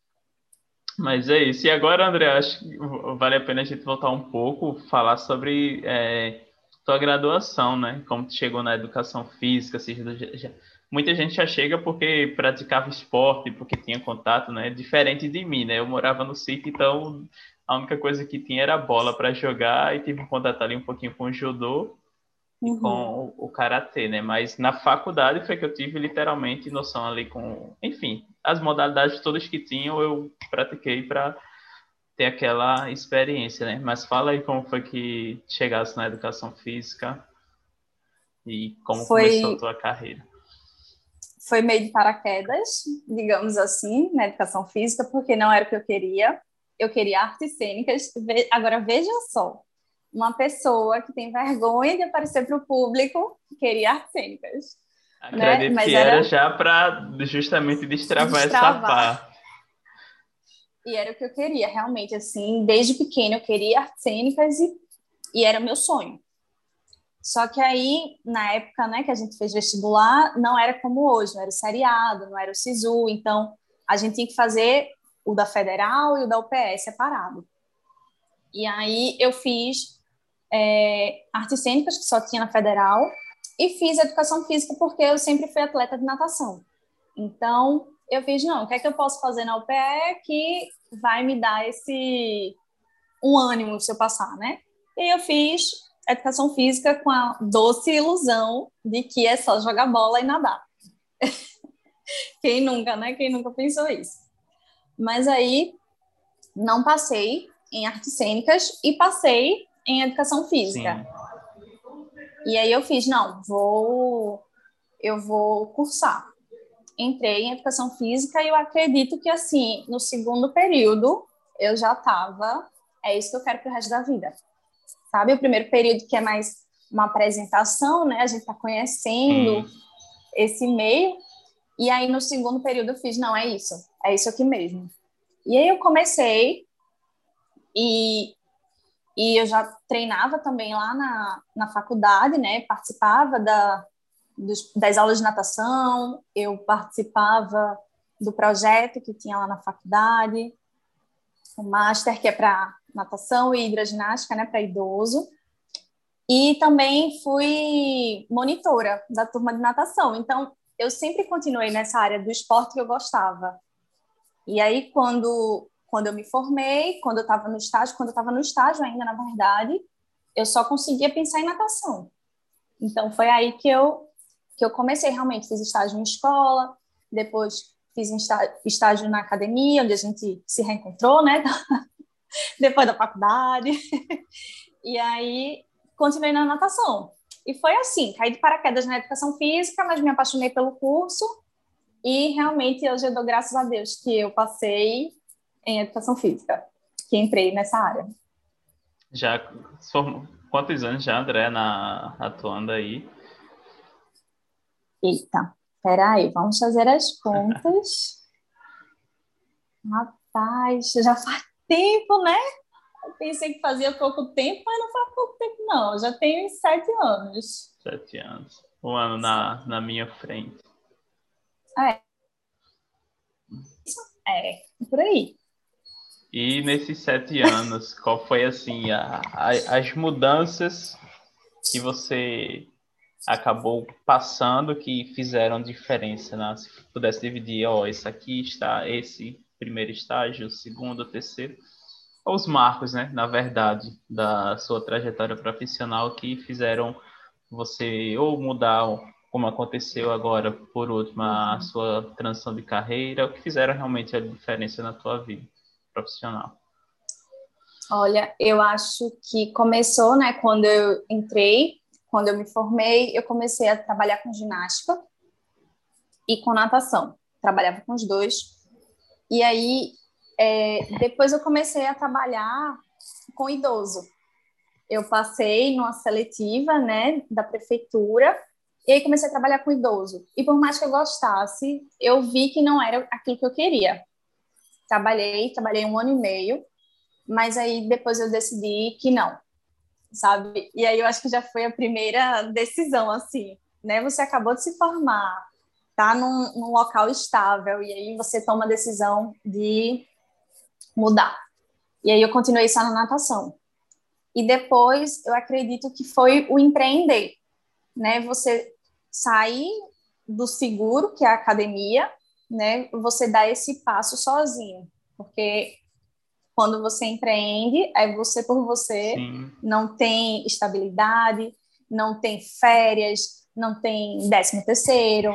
S1: Mas é isso. E agora, André, acho que vale a pena a gente voltar um pouco, falar sobre é, tua graduação, né? Como tu chegou na educação física, assim, já, muita gente já chega porque praticava esporte, porque tinha contato, né? Diferente de mim, né? Eu morava no sítio, então a única coisa que tinha era bola para jogar e tive um contato ali um pouquinho com o judô uhum. com o, o karatê, né? Mas na faculdade foi que eu tive literalmente noção ali com, enfim, as modalidades todas que tinham eu pratiquei para ter aquela experiência, né? Mas fala aí como foi que chegasse na educação física e como foi... começou a tua carreira
S2: foi meio de paraquedas, digamos assim, na educação física, porque não era o que eu queria. Eu queria artes cênicas. Agora, veja só, uma pessoa que tem vergonha de aparecer para o público queria artes cênicas.
S1: Né? Acredito né? Mas que era, era já para justamente destravar, destravar essa parte.
S2: E era o que eu queria, realmente, assim, desde pequeno eu queria artes cênicas e, e era meu sonho. Só que aí, na época né, que a gente fez vestibular, não era como hoje, não era o seriado, não era o SISU, então a gente tinha que fazer o da Federal e o da UPS separado. E aí eu fiz é, artes cênicas, que só tinha na Federal, e fiz educação física porque eu sempre fui atleta de natação. Então, eu fiz, não, o que é que eu posso fazer na UPE que vai me dar esse um ânimo se eu passar, né? E eu fiz educação física com a doce ilusão de que é só jogar bola e nadar. Quem nunca, né? Quem nunca pensou isso? Mas aí não passei em artes cênicas e passei em educação física. Sim. E aí eu fiz, não, vou eu vou cursar. Entrei em educação física e eu acredito que assim, no segundo período, eu já estava, é isso que eu quero para o resto da vida sabe? O primeiro período que é mais uma apresentação, né? A gente está conhecendo hum. esse meio. E aí no segundo período eu fiz, não, é isso, é isso aqui mesmo. E aí eu comecei e, e eu já treinava também lá na, na faculdade, né? Participava da, dos, das aulas de natação, eu participava do projeto que tinha lá na faculdade, o master que é para natação e hidroginástica, né, para idoso. E também fui monitora da turma de natação. Então, eu sempre continuei nessa área do esporte que eu gostava. E aí, quando, quando eu me formei, quando eu estava no estágio, quando eu estava no estágio ainda, na verdade, eu só conseguia pensar em natação. Então, foi aí que eu, que eu comecei realmente. Fiz estágio em escola, depois fiz estágio na academia, onde a gente se reencontrou, né? depois da faculdade. e aí continuei na natação. E foi assim, caí de paraquedas na educação física, mas me apaixonei pelo curso e realmente hoje eu dou graças a Deus que eu passei em educação física, que entrei nessa área.
S1: Já quantos anos já, André, na, atuando aí?
S2: Eita, peraí, vamos fazer as contas. Rapaz, já faz tempo, né? Eu pensei que fazia pouco tempo, mas não faz pouco tempo, não. Eu já tenho sete anos.
S1: Sete anos. Um ano na, na minha frente.
S2: É. É, por aí.
S1: E nesses sete anos, qual foi assim a, a, as mudanças que você acabou passando que fizeram diferença, né? Se pudesse dividir, ó, esse aqui está, esse primeiro estágio, segundo, terceiro, os marcos, né, na verdade, da sua trajetória profissional que fizeram você ou mudar, como aconteceu agora, por último, a uhum. sua transição de carreira, o que fizeram realmente a diferença na tua vida profissional?
S2: Olha, eu acho que começou, né, quando eu entrei, quando eu me formei, eu comecei a trabalhar com ginástica e com natação. Trabalhava com os dois. E aí, é, depois eu comecei a trabalhar com idoso. Eu passei numa seletiva, né, da prefeitura, e aí comecei a trabalhar com idoso. E por mais que eu gostasse, eu vi que não era aquilo que eu queria. Trabalhei, trabalhei um ano e meio, mas aí depois eu decidi que não, sabe? E aí eu acho que já foi a primeira decisão, assim, né? Você acabou de se formar, tá num, num local estável, e aí você toma a decisão de mudar. E aí eu continuei só na natação. E depois eu acredito que foi o empreender, né? Você sair do seguro, que é a academia, né? Você dá esse passo sozinho, porque quando você empreende, é você por você, Sim. não tem estabilidade, não tem férias, não tem décimo terceiro,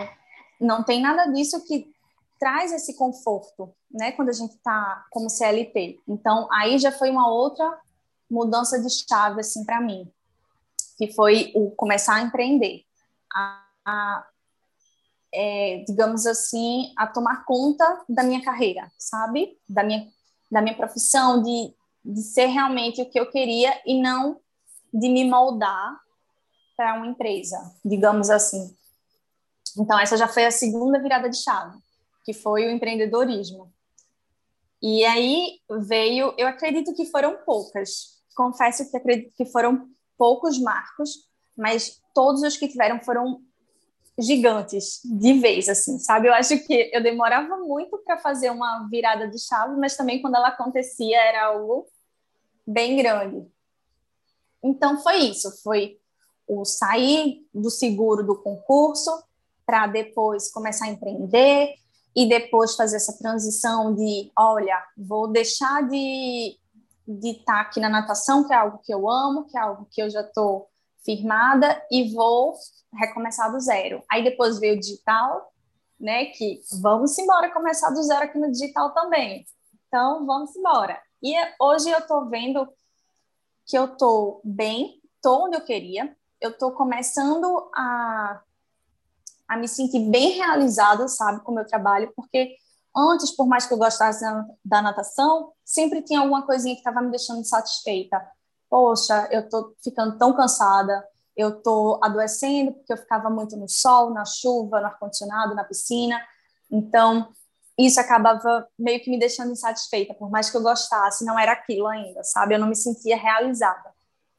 S2: não tem nada disso que traz esse conforto, né? Quando a gente está como CLT. Então, aí já foi uma outra mudança de chave, assim, para mim, que foi o começar a empreender, a, a é, digamos assim, a tomar conta da minha carreira, sabe? Da minha, da minha profissão, de, de ser realmente o que eu queria e não de me moldar para uma empresa, digamos assim. Então, essa já foi a segunda virada de chave, que foi o empreendedorismo. E aí veio, eu acredito que foram poucas, confesso que acredito que foram poucos marcos, mas todos os que tiveram foram gigantes de vez, assim, sabe? Eu acho que eu demorava muito para fazer uma virada de chave, mas também quando ela acontecia era algo bem grande. Então foi isso, foi o sair do seguro do concurso para depois começar a empreender e depois fazer essa transição de, olha, vou deixar de de estar tá aqui na natação, que é algo que eu amo, que é algo que eu já estou firmada e vou recomeçar do zero. Aí depois veio o digital, né? Que vamos embora começar do zero aqui no digital também. Então vamos embora. E hoje eu estou vendo que eu estou bem, estou onde eu queria, eu estou começando a, a me sentir bem realizada, sabe, com o meu trabalho, porque antes, por mais que eu gostasse da natação, sempre tinha alguma coisinha que estava me deixando insatisfeita poxa, eu estou ficando tão cansada, eu estou adoecendo porque eu ficava muito no sol, na chuva, no ar-condicionado, na piscina. Então, isso acabava meio que me deixando insatisfeita, por mais que eu gostasse, não era aquilo ainda, sabe? Eu não me sentia realizada.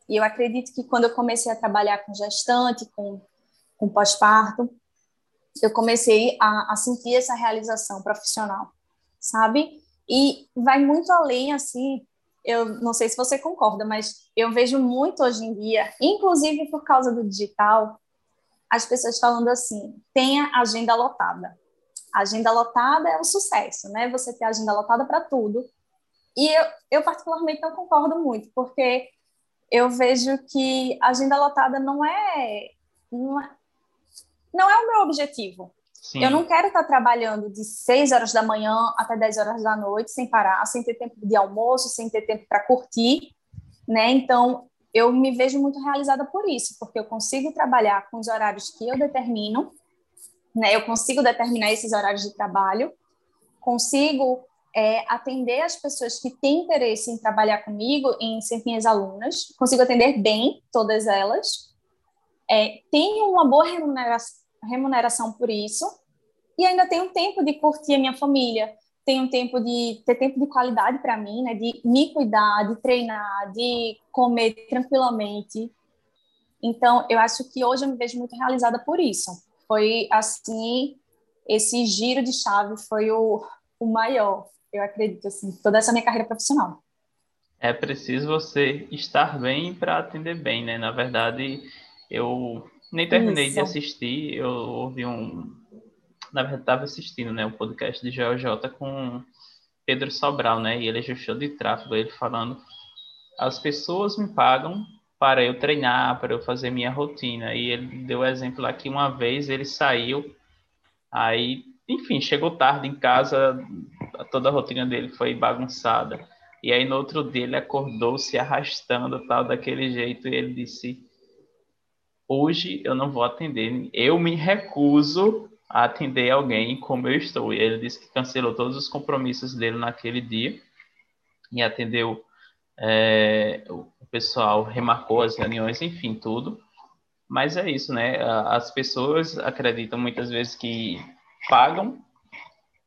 S2: E eu acredito que quando eu comecei a trabalhar com gestante, com, com pós-parto, eu comecei a, a sentir essa realização profissional, sabe? E vai muito além, assim, eu não sei se você concorda, mas eu vejo muito hoje em dia, inclusive por causa do digital, as pessoas falando assim: tenha agenda lotada. agenda lotada é um sucesso, né? Você ter agenda lotada para tudo. E eu, eu, particularmente, não concordo muito, porque eu vejo que agenda lotada não é, não é, não é o meu objetivo. Sim. Eu não quero estar trabalhando de 6 horas da manhã até 10 horas da noite, sem parar, sem ter tempo de almoço, sem ter tempo para curtir, né? Então, eu me vejo muito realizada por isso, porque eu consigo trabalhar com os horários que eu determino, né? Eu consigo determinar esses horários de trabalho, consigo é, atender as pessoas que têm interesse em trabalhar comigo, em ser minhas alunas, consigo atender bem todas elas, é, tenho uma boa remuneração remuneração por isso, e ainda tenho tempo de curtir a minha família, tenho tempo de ter tempo de qualidade para mim, né, de me cuidar, de treinar, de comer tranquilamente. Então, eu acho que hoje eu me vejo muito realizada por isso. Foi assim, esse giro de chave foi o, o maior, eu acredito, assim, toda essa minha carreira profissional.
S1: É preciso você estar bem para atender bem, né? Na verdade, eu nem terminei Isso. de assistir, eu ouvi um. Na verdade, estava assistindo, né? O um podcast de Joel J com Pedro Sobral, né? E ele é gestor de tráfego, ele falando: as pessoas me pagam para eu treinar, para eu fazer minha rotina. E ele deu o exemplo lá que uma vez ele saiu, aí, enfim, chegou tarde em casa, toda a rotina dele foi bagunçada. E aí no outro dia ele acordou se arrastando, tal, daquele jeito, e ele disse: hoje eu não vou atender, eu me recuso a atender alguém como eu estou. E ele disse que cancelou todos os compromissos dele naquele dia e atendeu é, o pessoal, remarcou as reuniões, enfim, tudo. Mas é isso, né? As pessoas acreditam muitas vezes que pagam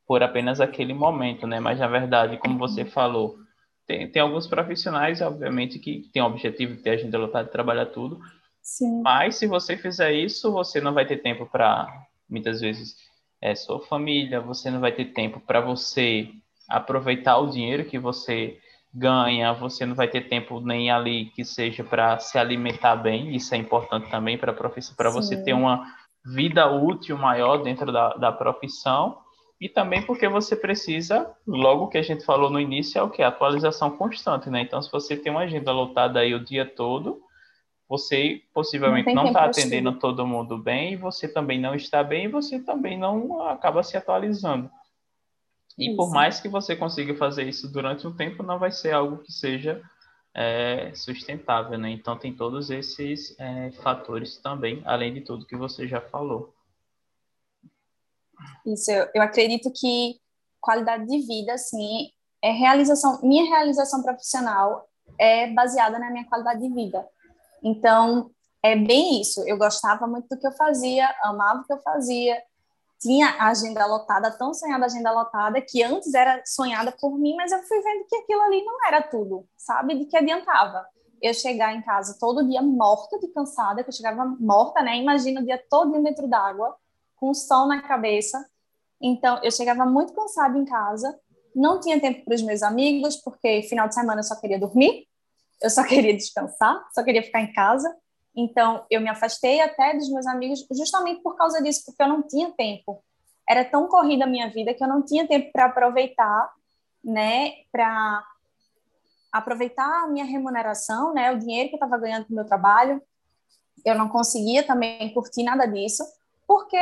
S1: por apenas aquele momento, né? Mas na verdade, como você falou, tem, tem alguns profissionais, obviamente, que têm o objetivo de ter agenda lotada de trabalhar tudo, Sim. Mas se você fizer isso, você não vai ter tempo para, muitas vezes, é, sua família, você não vai ter tempo para você aproveitar o dinheiro que você ganha, você não vai ter tempo nem ali que seja para se alimentar bem, isso é importante também para a profissão, para você ter uma vida útil maior dentro da, da profissão, e também porque você precisa, logo que a gente falou no início, é o que? Atualização constante, né? Então, se você tem uma agenda lotada aí o dia todo, você possivelmente não está atendendo todo mundo bem, você também não está bem, e você também não acaba se atualizando. E isso. por mais que você consiga fazer isso durante um tempo, não vai ser algo que seja é, sustentável, né? Então tem todos esses é, fatores também, além de tudo que você já falou.
S2: Isso, eu, eu acredito que qualidade de vida, assim, é realização, minha realização profissional é baseada na minha qualidade de vida. Então, é bem isso. Eu gostava muito do que eu fazia, amava o que eu fazia, tinha a agenda lotada, tão sonhada agenda lotada, que antes era sonhada por mim, mas eu fui vendo que aquilo ali não era tudo, sabe? De que adiantava eu chegar em casa todo dia morta de cansada, que eu chegava morta, né? Imagina o dia todo dentro d'água, com sol na cabeça. Então, eu chegava muito cansada em casa, não tinha tempo para os meus amigos, porque final de semana eu só queria dormir, eu só queria descansar, só queria ficar em casa. Então, eu me afastei até dos meus amigos justamente por causa disso, porque eu não tinha tempo. Era tão corrida a minha vida que eu não tinha tempo para aproveitar, né, para aproveitar a minha remuneração, né, o dinheiro que eu estava ganhando com o meu trabalho. Eu não conseguia também curtir nada disso, porque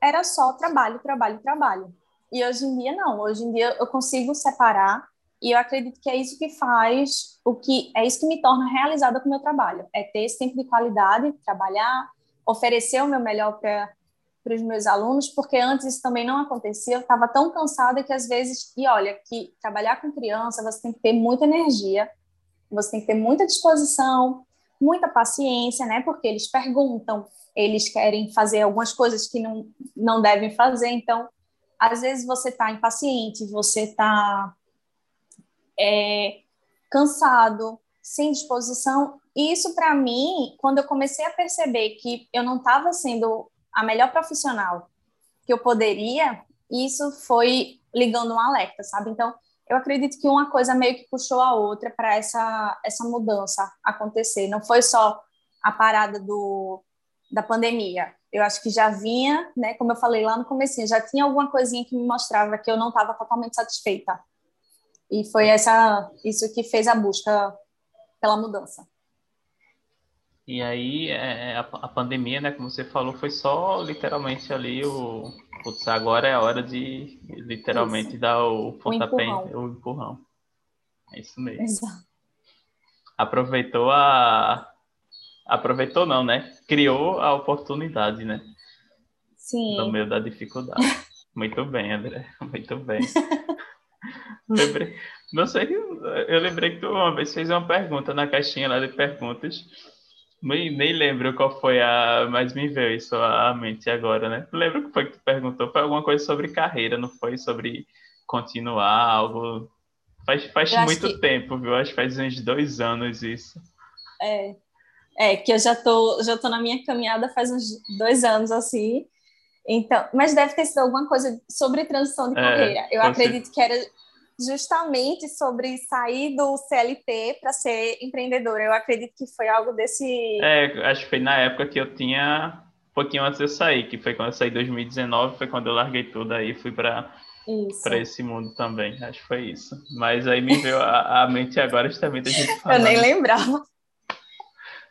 S2: era só trabalho, trabalho, trabalho. E hoje em dia não, hoje em dia eu consigo separar e eu acredito que é isso que faz, o que é isso que me torna realizada com o meu trabalho, é ter esse tempo de qualidade, trabalhar, oferecer o meu melhor para para os meus alunos, porque antes isso também não acontecia, eu estava tão cansada que às vezes, e olha, que trabalhar com criança, você tem que ter muita energia, você tem que ter muita disposição, muita paciência, né? Porque eles perguntam, eles querem fazer algumas coisas que não, não devem fazer, então, às vezes você está impaciente, você está é, cansado, sem disposição. E isso, para mim, quando eu comecei a perceber que eu não estava sendo a melhor profissional que eu poderia, isso foi ligando um alerta, sabe? Então, eu acredito que uma coisa meio que puxou a outra para essa, essa mudança acontecer. Não foi só a parada do, da pandemia. Eu acho que já vinha, né, como eu falei lá no começo, já tinha alguma coisinha que me mostrava que eu não estava totalmente satisfeita. E foi essa isso que fez a busca pela mudança.
S1: E aí é, é, a, a, pandemia, né, como você falou, foi só literalmente ali o putz, agora é a hora de literalmente isso. dar o pontapé, o empurrão. o empurrão. É isso mesmo. Exato. Aproveitou a aproveitou não, né? Criou a oportunidade, né?
S2: Sim.
S1: No meio da dificuldade. Muito bem, André. Muito bem. lembrei, não sei, eu lembrei que tu uma vez fez uma pergunta na caixinha lá de perguntas. Nem, nem lembro qual foi a. Mas me veio isso à mente agora, né? Lembro que foi que tu perguntou? Foi alguma coisa sobre carreira, não foi sobre continuar, algo. Faz, faz muito que... tempo, viu? Acho que faz uns dois anos isso.
S2: É. É, que eu já tô, já tô na minha caminhada faz uns dois anos, assim. Então, mas deve ter sido alguma coisa sobre transição de é, carreira. Eu acredito que era justamente sobre sair do CLT para ser empreendedora. Eu acredito que foi algo desse.
S1: É, acho que foi na época que eu tinha um pouquinho antes de eu sair, que foi quando eu saí em 2019, foi quando eu larguei tudo aí fui para para esse mundo também. Acho que foi isso. Mas aí me veio a, a mente agora justamente a gente
S2: falando. Eu nem lembrava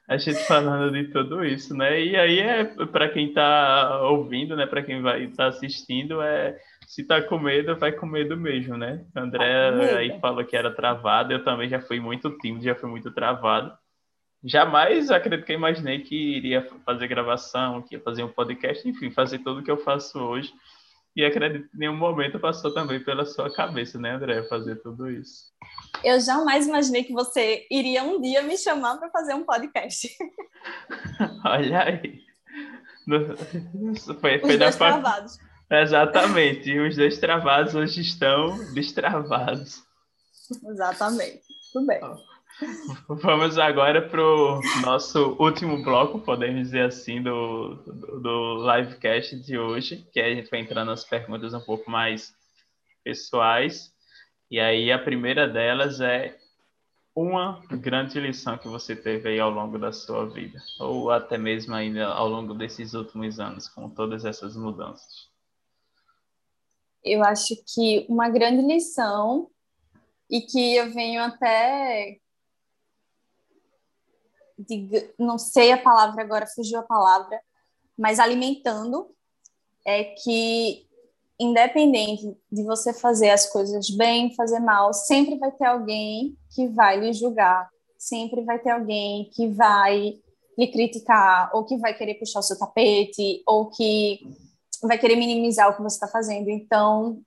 S1: a gente falando de tudo isso, né? E aí é para quem está ouvindo, né? Para quem vai estar tá assistindo, é se tá com medo, vai com medo mesmo, né? André tá aí falou que era travado, eu também já fui muito tímido, já fui muito travado. Jamais acredito que eu imaginei que iria fazer gravação, que ia fazer um podcast, enfim, fazer tudo o que eu faço hoje. E acredito que nenhum momento passou também pela sua cabeça, né, André, fazer tudo isso.
S2: Eu jamais imaginei que você iria um dia me chamar para fazer um podcast.
S1: Olha aí. Foi,
S2: foi Os dois travados.
S1: Exatamente. E os dois travados hoje estão destravados.
S2: Exatamente. Tudo bem.
S1: Vamos agora para o nosso último bloco, podemos dizer assim, do, do, do livecast de hoje, que a gente vai entrar nas perguntas um pouco mais pessoais. E aí a primeira delas é uma grande lição que você teve aí ao longo da sua vida, ou até mesmo ainda ao longo desses últimos anos, com todas essas mudanças?
S2: Eu acho que uma grande lição e que eu venho até de, não sei a palavra agora, fugiu a palavra, mas alimentando é que independente de você fazer as coisas bem, fazer mal, sempre vai ter alguém que vai lhe julgar, sempre vai ter alguém que vai lhe criticar, ou que vai querer puxar o seu tapete, ou que vai querer minimizar o que você está fazendo. Então,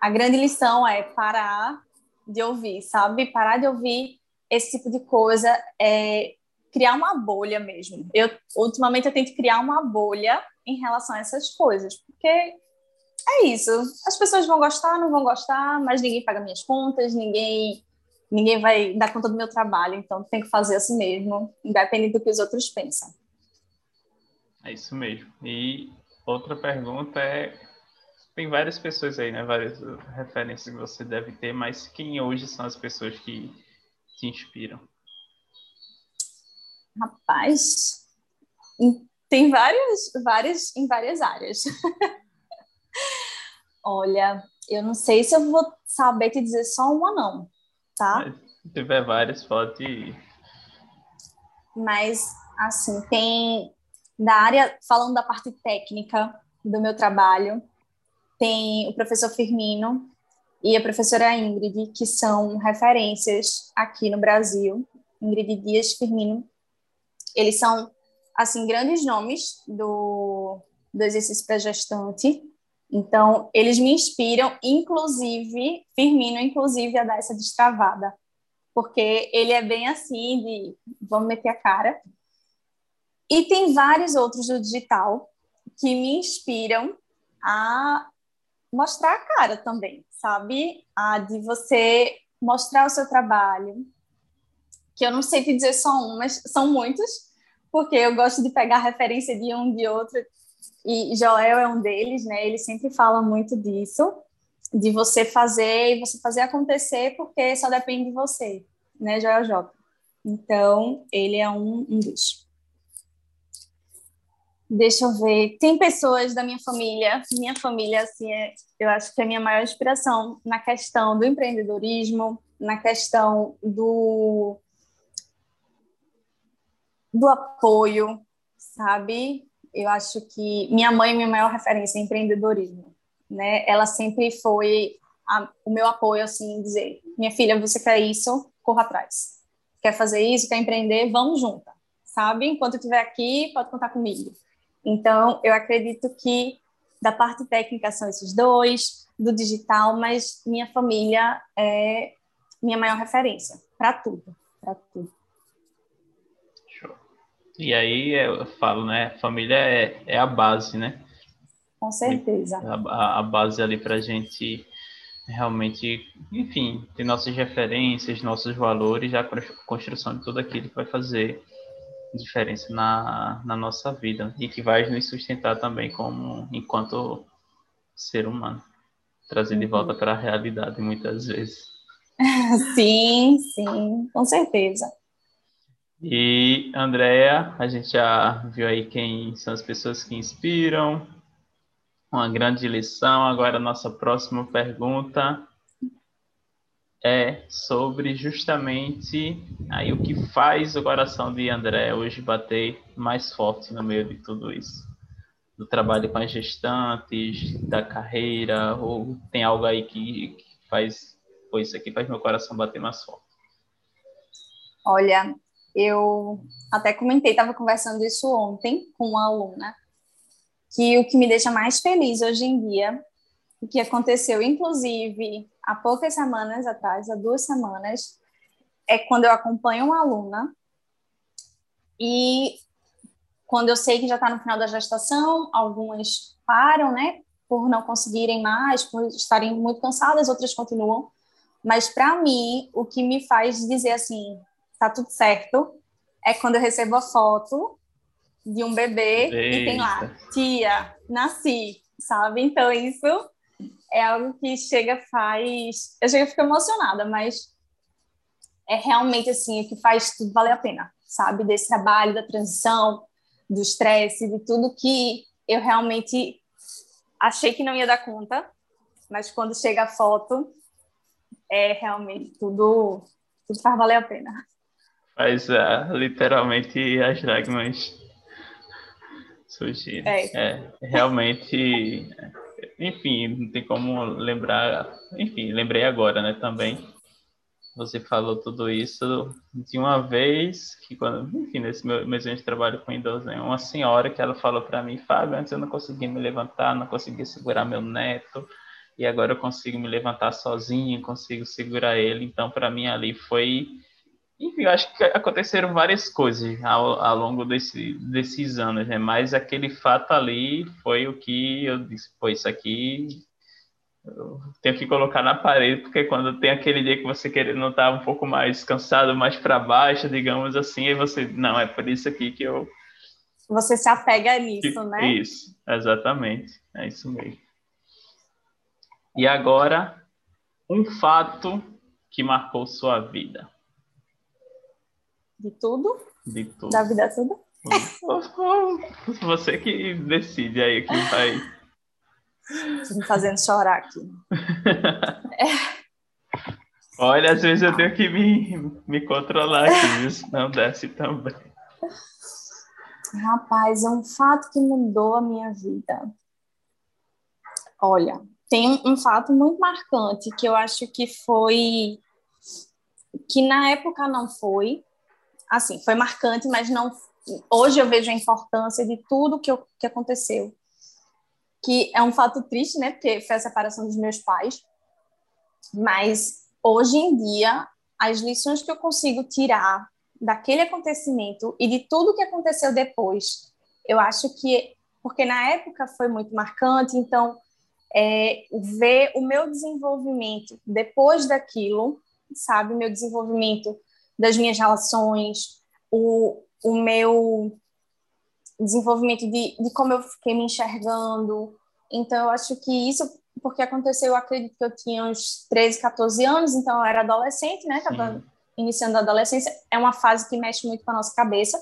S2: a grande lição é parar de ouvir, sabe? Parar de ouvir esse tipo de coisa, é criar uma bolha mesmo. Eu ultimamente eu tento criar uma bolha em relação a essas coisas, porque é isso. As pessoas vão gostar, não vão gostar, mas ninguém paga minhas contas, ninguém ninguém vai dar conta do meu trabalho, então tem que fazer assim mesmo, independente do que os outros pensam.
S1: É isso mesmo. E outra pergunta é tem várias pessoas aí, né? Várias referências que você deve ter, mas quem hoje são as pessoas que te inspiram?
S2: Rapaz, tem várias, várias em várias áreas. Olha, eu não sei se eu vou saber te dizer só uma, não, tá?
S1: Se tiver várias, pode.
S2: Mas, assim, tem da área, falando da parte técnica do meu trabalho, tem o professor Firmino e a professora Ingrid, que são referências aqui no Brasil. Ingrid Dias Firmino. Eles são, assim, grandes nomes do, do exercício para gestante então, eles me inspiram, inclusive, Firmino, inclusive, a dar essa destravada. Porque ele é bem assim, de vamos meter a cara. E tem vários outros do digital que me inspiram a mostrar a cara também, sabe? A de você mostrar o seu trabalho. Que eu não sei te dizer só um, mas são muitos, porque eu gosto de pegar referência de um de outro e Joel é um deles, né? Ele sempre fala muito disso, de você fazer e você fazer acontecer, porque só depende de você, né, Joel J. Então, ele é um, um dos. Deixa eu ver. Tem pessoas da minha família, minha família, assim, é, eu acho que é a minha maior inspiração na questão do empreendedorismo, na questão do, do apoio, sabe? eu acho que minha mãe é minha maior referência em empreendedorismo, né? Ela sempre foi a, o meu apoio, assim, dizer, minha filha, você quer isso, corra atrás. Quer fazer isso, quer empreender, vamos juntas, sabe? Enquanto eu estiver aqui, pode contar comigo. Então, eu acredito que da parte técnica são esses dois, do digital, mas minha família é minha maior referência para tudo, para tudo.
S1: E aí eu falo, né? Família é, é a base, né?
S2: Com certeza.
S1: A, a base ali para a gente realmente, enfim, ter nossas referências, nossos valores, a construção de tudo aquilo que vai fazer diferença na, na nossa vida e que vai nos sustentar também como enquanto ser humano, trazer de volta uhum. para a realidade muitas vezes.
S2: Sim, sim, com certeza.
S1: E, Andréia, a gente já viu aí quem são as pessoas que inspiram, uma grande lição. Agora, a nossa próxima pergunta é sobre justamente aí o que faz o coração de André hoje bater mais forte no meio de tudo isso. Do trabalho com as gestantes, da carreira, ou tem algo aí que, que faz, pô, isso aqui faz meu coração bater mais forte.
S2: Olha, eu até comentei, estava conversando isso ontem com uma aluna, que o que me deixa mais feliz hoje em dia, o que aconteceu, inclusive, há poucas semanas atrás, há duas semanas, é quando eu acompanho uma aluna e quando eu sei que já está no final da gestação, algumas param, né, por não conseguirem mais, por estarem muito cansadas, outras continuam. Mas para mim, o que me faz dizer assim, tá tudo certo, é quando eu recebo a foto de um bebê Eita. e tem lá, tia, nasci, sabe? Então isso é algo que chega faz. Eu chego a ficar emocionada, mas é realmente assim, o que faz tudo valer a pena, sabe? Desse trabalho, da transição, do estresse, de tudo que eu realmente achei que não ia dar conta, mas quando chega a foto, é realmente tudo, tudo faz valer a pena.
S1: Faz uh, literalmente as lágrimas surgirem. É. é, realmente, enfim, não tem como lembrar, enfim, lembrei agora, né, também. Você falou tudo isso de uma vez que quando, enfim, nesse meu, meu de trabalho com idosos, né, uma senhora que ela falou para mim, Fábio, antes eu não conseguia me levantar, não conseguia segurar meu neto, e agora eu consigo me levantar sozinho, consigo segurar ele. Então, para mim ali foi enfim, eu acho que aconteceram várias coisas ao, ao longo desse, desses anos, né? Mas aquele fato ali foi o que eu disse, pô, isso aqui eu tenho que colocar na parede, porque quando tem aquele dia que você quer, não tá um pouco mais cansado, mais para baixo, digamos assim, aí você, não, é por isso aqui que eu...
S2: Você se apega nisso, né?
S1: Isso, exatamente, é isso mesmo. E agora, um fato que marcou sua vida.
S2: De tudo?
S1: De tudo.
S2: Da vida toda?
S1: Você que decide aí quem vai.
S2: Tá me fazendo chorar aqui.
S1: é. Olha, às vezes eu tenho que me, me controlar aqui, isso não desce também.
S2: Rapaz, é um fato que mudou a minha vida. Olha, tem um fato muito marcante que eu acho que foi que na época não foi, assim, foi marcante, mas não. Hoje eu vejo a importância de tudo que, eu, que aconteceu. Que é um fato triste, né? Porque foi a separação dos meus pais. Mas hoje em dia, as lições que eu consigo tirar daquele acontecimento e de tudo que aconteceu depois, eu acho que. Porque na época foi muito marcante, então. É, ver o meu desenvolvimento depois daquilo, sabe, meu desenvolvimento das minhas relações, o, o meu desenvolvimento de, de como eu fiquei me enxergando. Então, eu acho que isso, porque aconteceu, eu acredito que eu tinha uns 13, 14 anos, então eu era adolescente, né? Estava iniciando a adolescência. É uma fase que mexe muito com a nossa cabeça.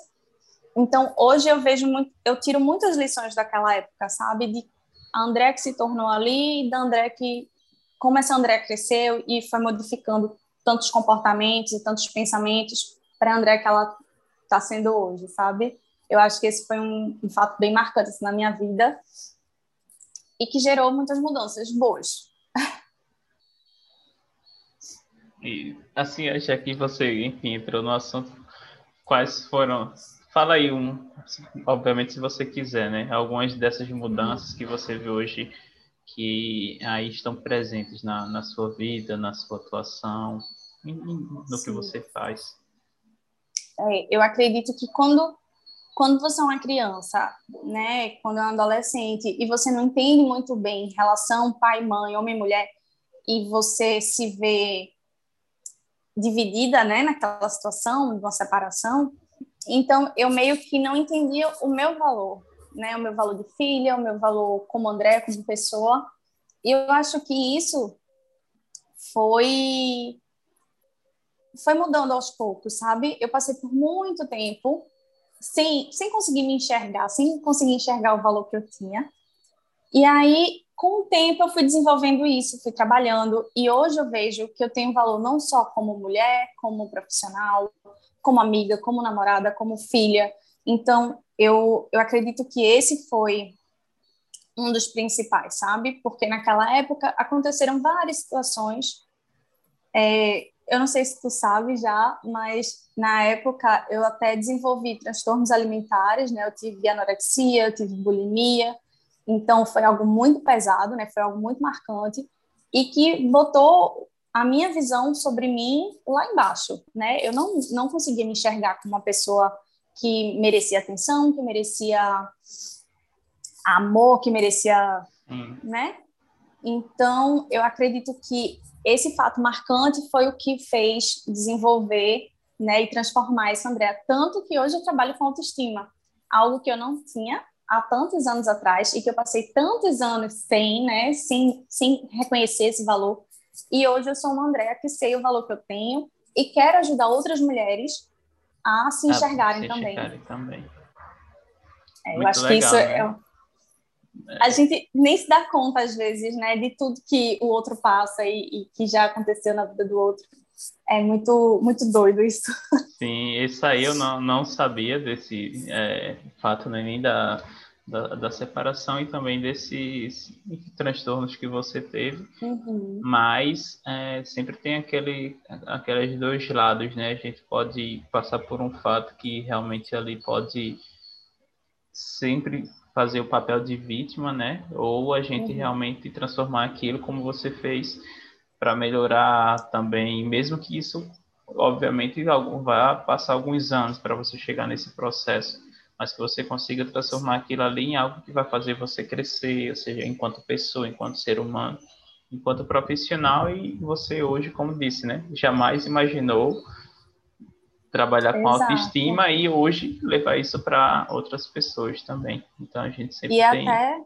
S2: Então, hoje eu vejo muito, eu tiro muitas lições daquela época, sabe? De a André que se tornou ali, da André que como essa André cresceu e foi modificando tantos comportamentos e tantos pensamentos para André que ela está sendo hoje, sabe? Eu acho que esse foi um, um fato bem marcante assim, na minha vida e que gerou muitas mudanças boas.
S1: E assim, já que você, enfim, entrou no assunto, quais foram Fala aí um, obviamente se você quiser, né? Algumas dessas mudanças que você vê hoje que aí estão presentes na, na sua vida, na sua atuação, no Sim. que você faz.
S2: É, eu acredito que quando quando você é uma criança, né, quando é um adolescente e você não entende muito bem relação pai, mãe, homem e mulher e você se vê dividida, né, naquela situação de uma separação, então eu meio que não entendia o meu valor, né, o meu valor de filha, o meu valor como André, como pessoa. E eu acho que isso foi foi mudando aos poucos, sabe? Eu passei por muito tempo sem, sem conseguir me enxergar, sem conseguir enxergar o valor que eu tinha. E aí, com o tempo, eu fui desenvolvendo isso, fui trabalhando, e hoje eu vejo que eu tenho valor não só como mulher, como profissional, como amiga, como namorada, como filha. Então, eu, eu acredito que esse foi um dos principais, sabe? Porque naquela época aconteceram várias situações é, eu não sei se tu sabe já, mas na época eu até desenvolvi transtornos alimentares, né? Eu tive anorexia, eu tive bulimia, então foi algo muito pesado, né? Foi algo muito marcante e que botou a minha visão sobre mim lá embaixo, né? Eu não não conseguia me enxergar como uma pessoa que merecia atenção, que merecia amor, que merecia, hum. né? Então, eu acredito que esse fato marcante foi o que fez desenvolver né, e transformar essa Andréa. Tanto que hoje eu trabalho com autoestima, algo que eu não tinha há tantos anos atrás e que eu passei tantos anos sem, né, sem, sem reconhecer esse valor. E hoje eu sou uma Andréa que sei o valor que eu tenho e quero ajudar outras mulheres a se enxergarem
S1: se
S2: também.
S1: Enxergarem também.
S2: É, eu acho legal, que isso é né? é a gente nem se dá conta às vezes, né, de tudo que o outro passa e, e, que já aconteceu na vida do outro. É muito, muito doido isso.
S1: Sim, isso aí eu não, não sabia desse é, fato né, nem da, da, da, separação e também desses transtornos que você teve,
S2: uhum.
S1: mas é, sempre tem aquele, aqueles dois lados, né? A gente pode passar por um fato que realmente ali pode sempre fazer o papel de vítima, né? Ou a gente uhum. realmente transformar aquilo como você fez para melhorar também, mesmo que isso, obviamente, vai passar alguns anos para você chegar nesse processo, mas que você consiga transformar aquilo ali em algo que vai fazer você crescer, ou seja, enquanto pessoa, enquanto ser humano, enquanto profissional e você hoje, como disse, né? Jamais imaginou trabalhar com Exato. autoestima e hoje levar isso para outras pessoas também. Então a gente sempre
S2: e
S1: tem.
S2: Até,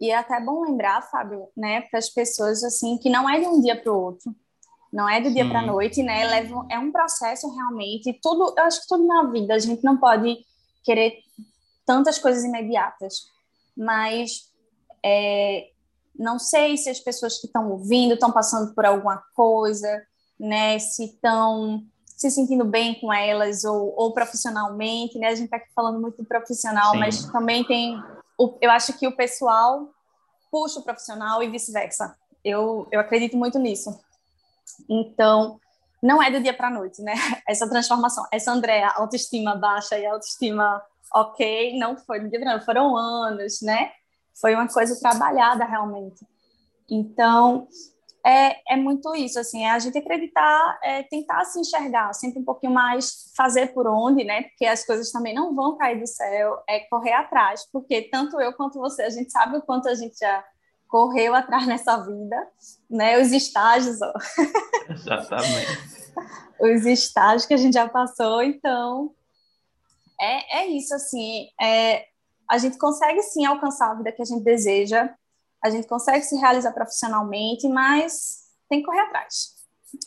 S2: e é até bom lembrar, Fábio, né, para as pessoas assim que não é de um dia para o outro, não é do dia para a noite, né? Leva, é um processo realmente. Tudo, eu acho que tudo na vida a gente não pode querer tantas coisas imediatas, mas é, não sei se as pessoas que estão ouvindo estão passando por alguma coisa, né? Se estão se sentindo bem com elas ou, ou profissionalmente, né? A gente está aqui falando muito do profissional, Sim. mas também tem, o, eu acho que o pessoal puxa o profissional e vice-versa. Eu, eu acredito muito nisso. Então, não é do dia para a noite, né? Essa transformação. Essa Andréa, autoestima baixa e autoestima ok, não foi do dia para noite, foram anos, né? Foi uma coisa trabalhada realmente. Então, é, é muito isso, assim, é a gente acreditar, é tentar se enxergar, sempre um pouquinho mais fazer por onde, né? Porque as coisas também não vão cair do céu, é correr atrás, porque tanto eu quanto você, a gente sabe o quanto a gente já correu atrás nessa vida, né? Os estágios, ó.
S1: Exatamente.
S2: Os estágios que a gente já passou, então é, é isso, assim, é, a gente consegue sim alcançar a vida que a gente deseja, a gente consegue se realizar profissionalmente, mas tem que correr atrás.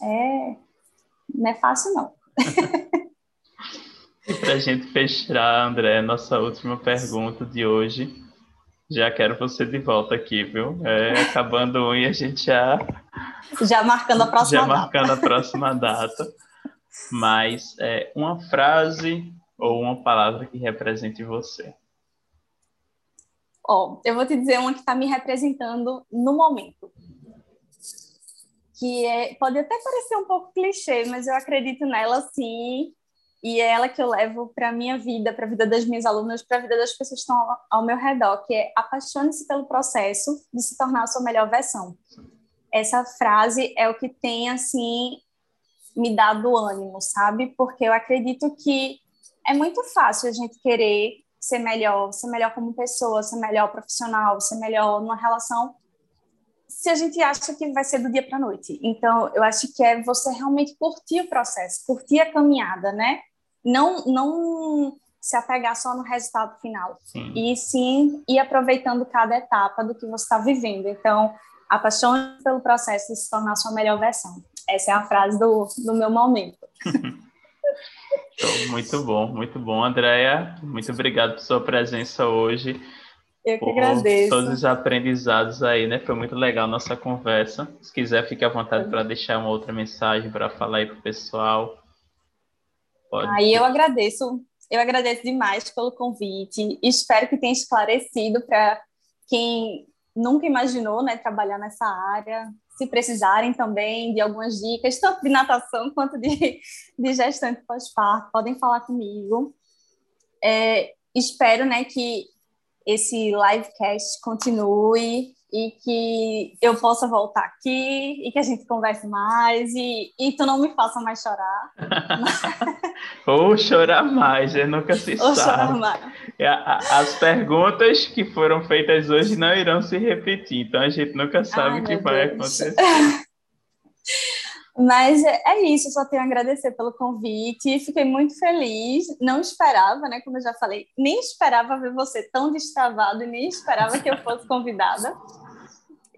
S2: É, não é fácil, não.
S1: e para a gente fechar, André, nossa última pergunta de hoje. Já quero você de volta aqui, viu? É, acabando um e a gente já.
S2: Já marcando a próxima
S1: já
S2: data.
S1: Já marcando a próxima data. Mas é, uma frase ou uma palavra que represente você.
S2: Ó, eu vou te dizer uma que está me representando no momento. Que é, pode até parecer um pouco clichê, mas eu acredito nela sim. E é ela que eu levo para a minha vida, para a vida das minhas alunas, para a vida das pessoas que estão ao, meu redor, que é apaixone-se pelo processo de se tornar a sua melhor versão. Essa frase é o que tem, assim, me dado ânimo, sabe? Porque eu acredito que é muito fácil a gente querer ser melhor, ser melhor como pessoa, ser melhor profissional, ser melhor numa relação, se a gente acha que vai ser do dia para a noite. Então, eu acho que é você realmente curtir o processo, curtir a caminhada, né? Não, não se apegar só no resultado final.
S1: Sim.
S2: E sim ir aproveitando cada etapa do que você está vivendo. Então, apaixone pelo processo de se tornar sua melhor versão. Essa é a frase do, do meu momento.
S1: Muito bom, muito bom, Andréia. Muito obrigado por sua presença hoje.
S2: Eu que agradeço.
S1: Todos os aprendizados aí, né? Foi muito legal a nossa conversa. Se quiser, fique à vontade para deixar uma outra mensagem para falar aí para o pessoal.
S2: Pode. Aí eu agradeço, eu agradeço demais pelo convite. Espero que tenha esclarecido para quem nunca imaginou, né, trabalhar nessa área se precisarem também de algumas dicas, tanto de natação quanto de, de gestante pós-parto, podem falar comigo. É, espero né, que esse livecast continue e que eu possa voltar aqui e que a gente converse mais e, e tu não me faça mais chorar.
S1: Ou chorar mais, eu nunca se
S2: Ou
S1: sabe.
S2: mais.
S1: As perguntas que foram feitas hoje não irão se repetir, então a gente nunca sabe Ai, o que vai Deus. acontecer.
S2: Mas é, é isso, só tenho a agradecer pelo convite. Fiquei muito feliz. Não esperava, né? Como eu já falei, nem esperava ver você tão destravado e nem esperava que eu fosse convidada.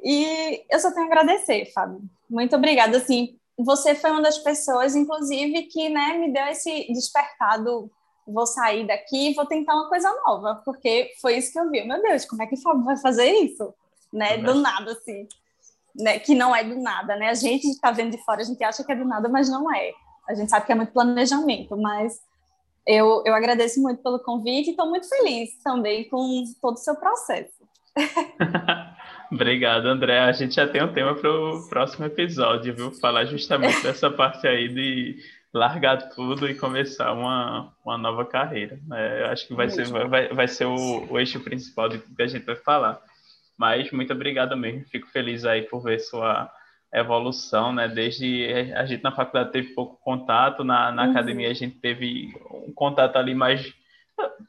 S2: E eu só tenho a agradecer, Fábio. Muito obrigada. Assim, você foi uma das pessoas, inclusive, que né, me deu esse despertado. Vou sair daqui e vou tentar uma coisa nova, porque foi isso que eu vi. Meu Deus, como é que o Fábio vai fazer isso? Né? Do nada, assim né, que não é do nada, né? A gente está vendo de fora, a gente acha que é do nada, mas não é. A gente sabe que é muito planejamento, mas eu, eu agradeço muito pelo convite e estou muito feliz também com todo o seu processo.
S1: Obrigado, André. A gente já tem um tema para o próximo episódio, viu? Falar justamente dessa parte aí de largar tudo e começar uma, uma nova carreira. É, eu acho que vai ser, vai, vai ser o, o eixo principal de que a gente vai falar. Mas muito obrigado mesmo. Fico feliz aí por ver sua evolução, né? Desde a gente na faculdade teve pouco contato, na, na uhum. academia a gente teve um contato ali mais.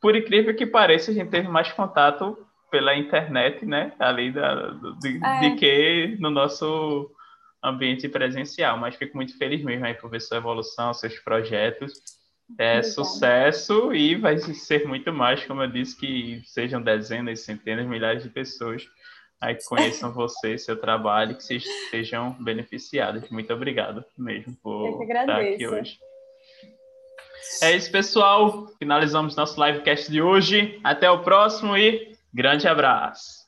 S1: Por incrível que pareça, a gente teve mais contato pela internet, né? Ali da, de, é. de que no nosso ambiente presencial. Mas fico muito feliz mesmo aí por ver sua evolução, seus projetos. É sucesso e vai ser muito mais, como eu disse, que sejam dezenas, centenas, milhares de pessoas aí que conheçam você, seu trabalho, que sejam beneficiadas. Muito obrigado mesmo por estar aqui hoje. É isso, pessoal. Finalizamos nosso livecast de hoje. Até o próximo e grande abraço.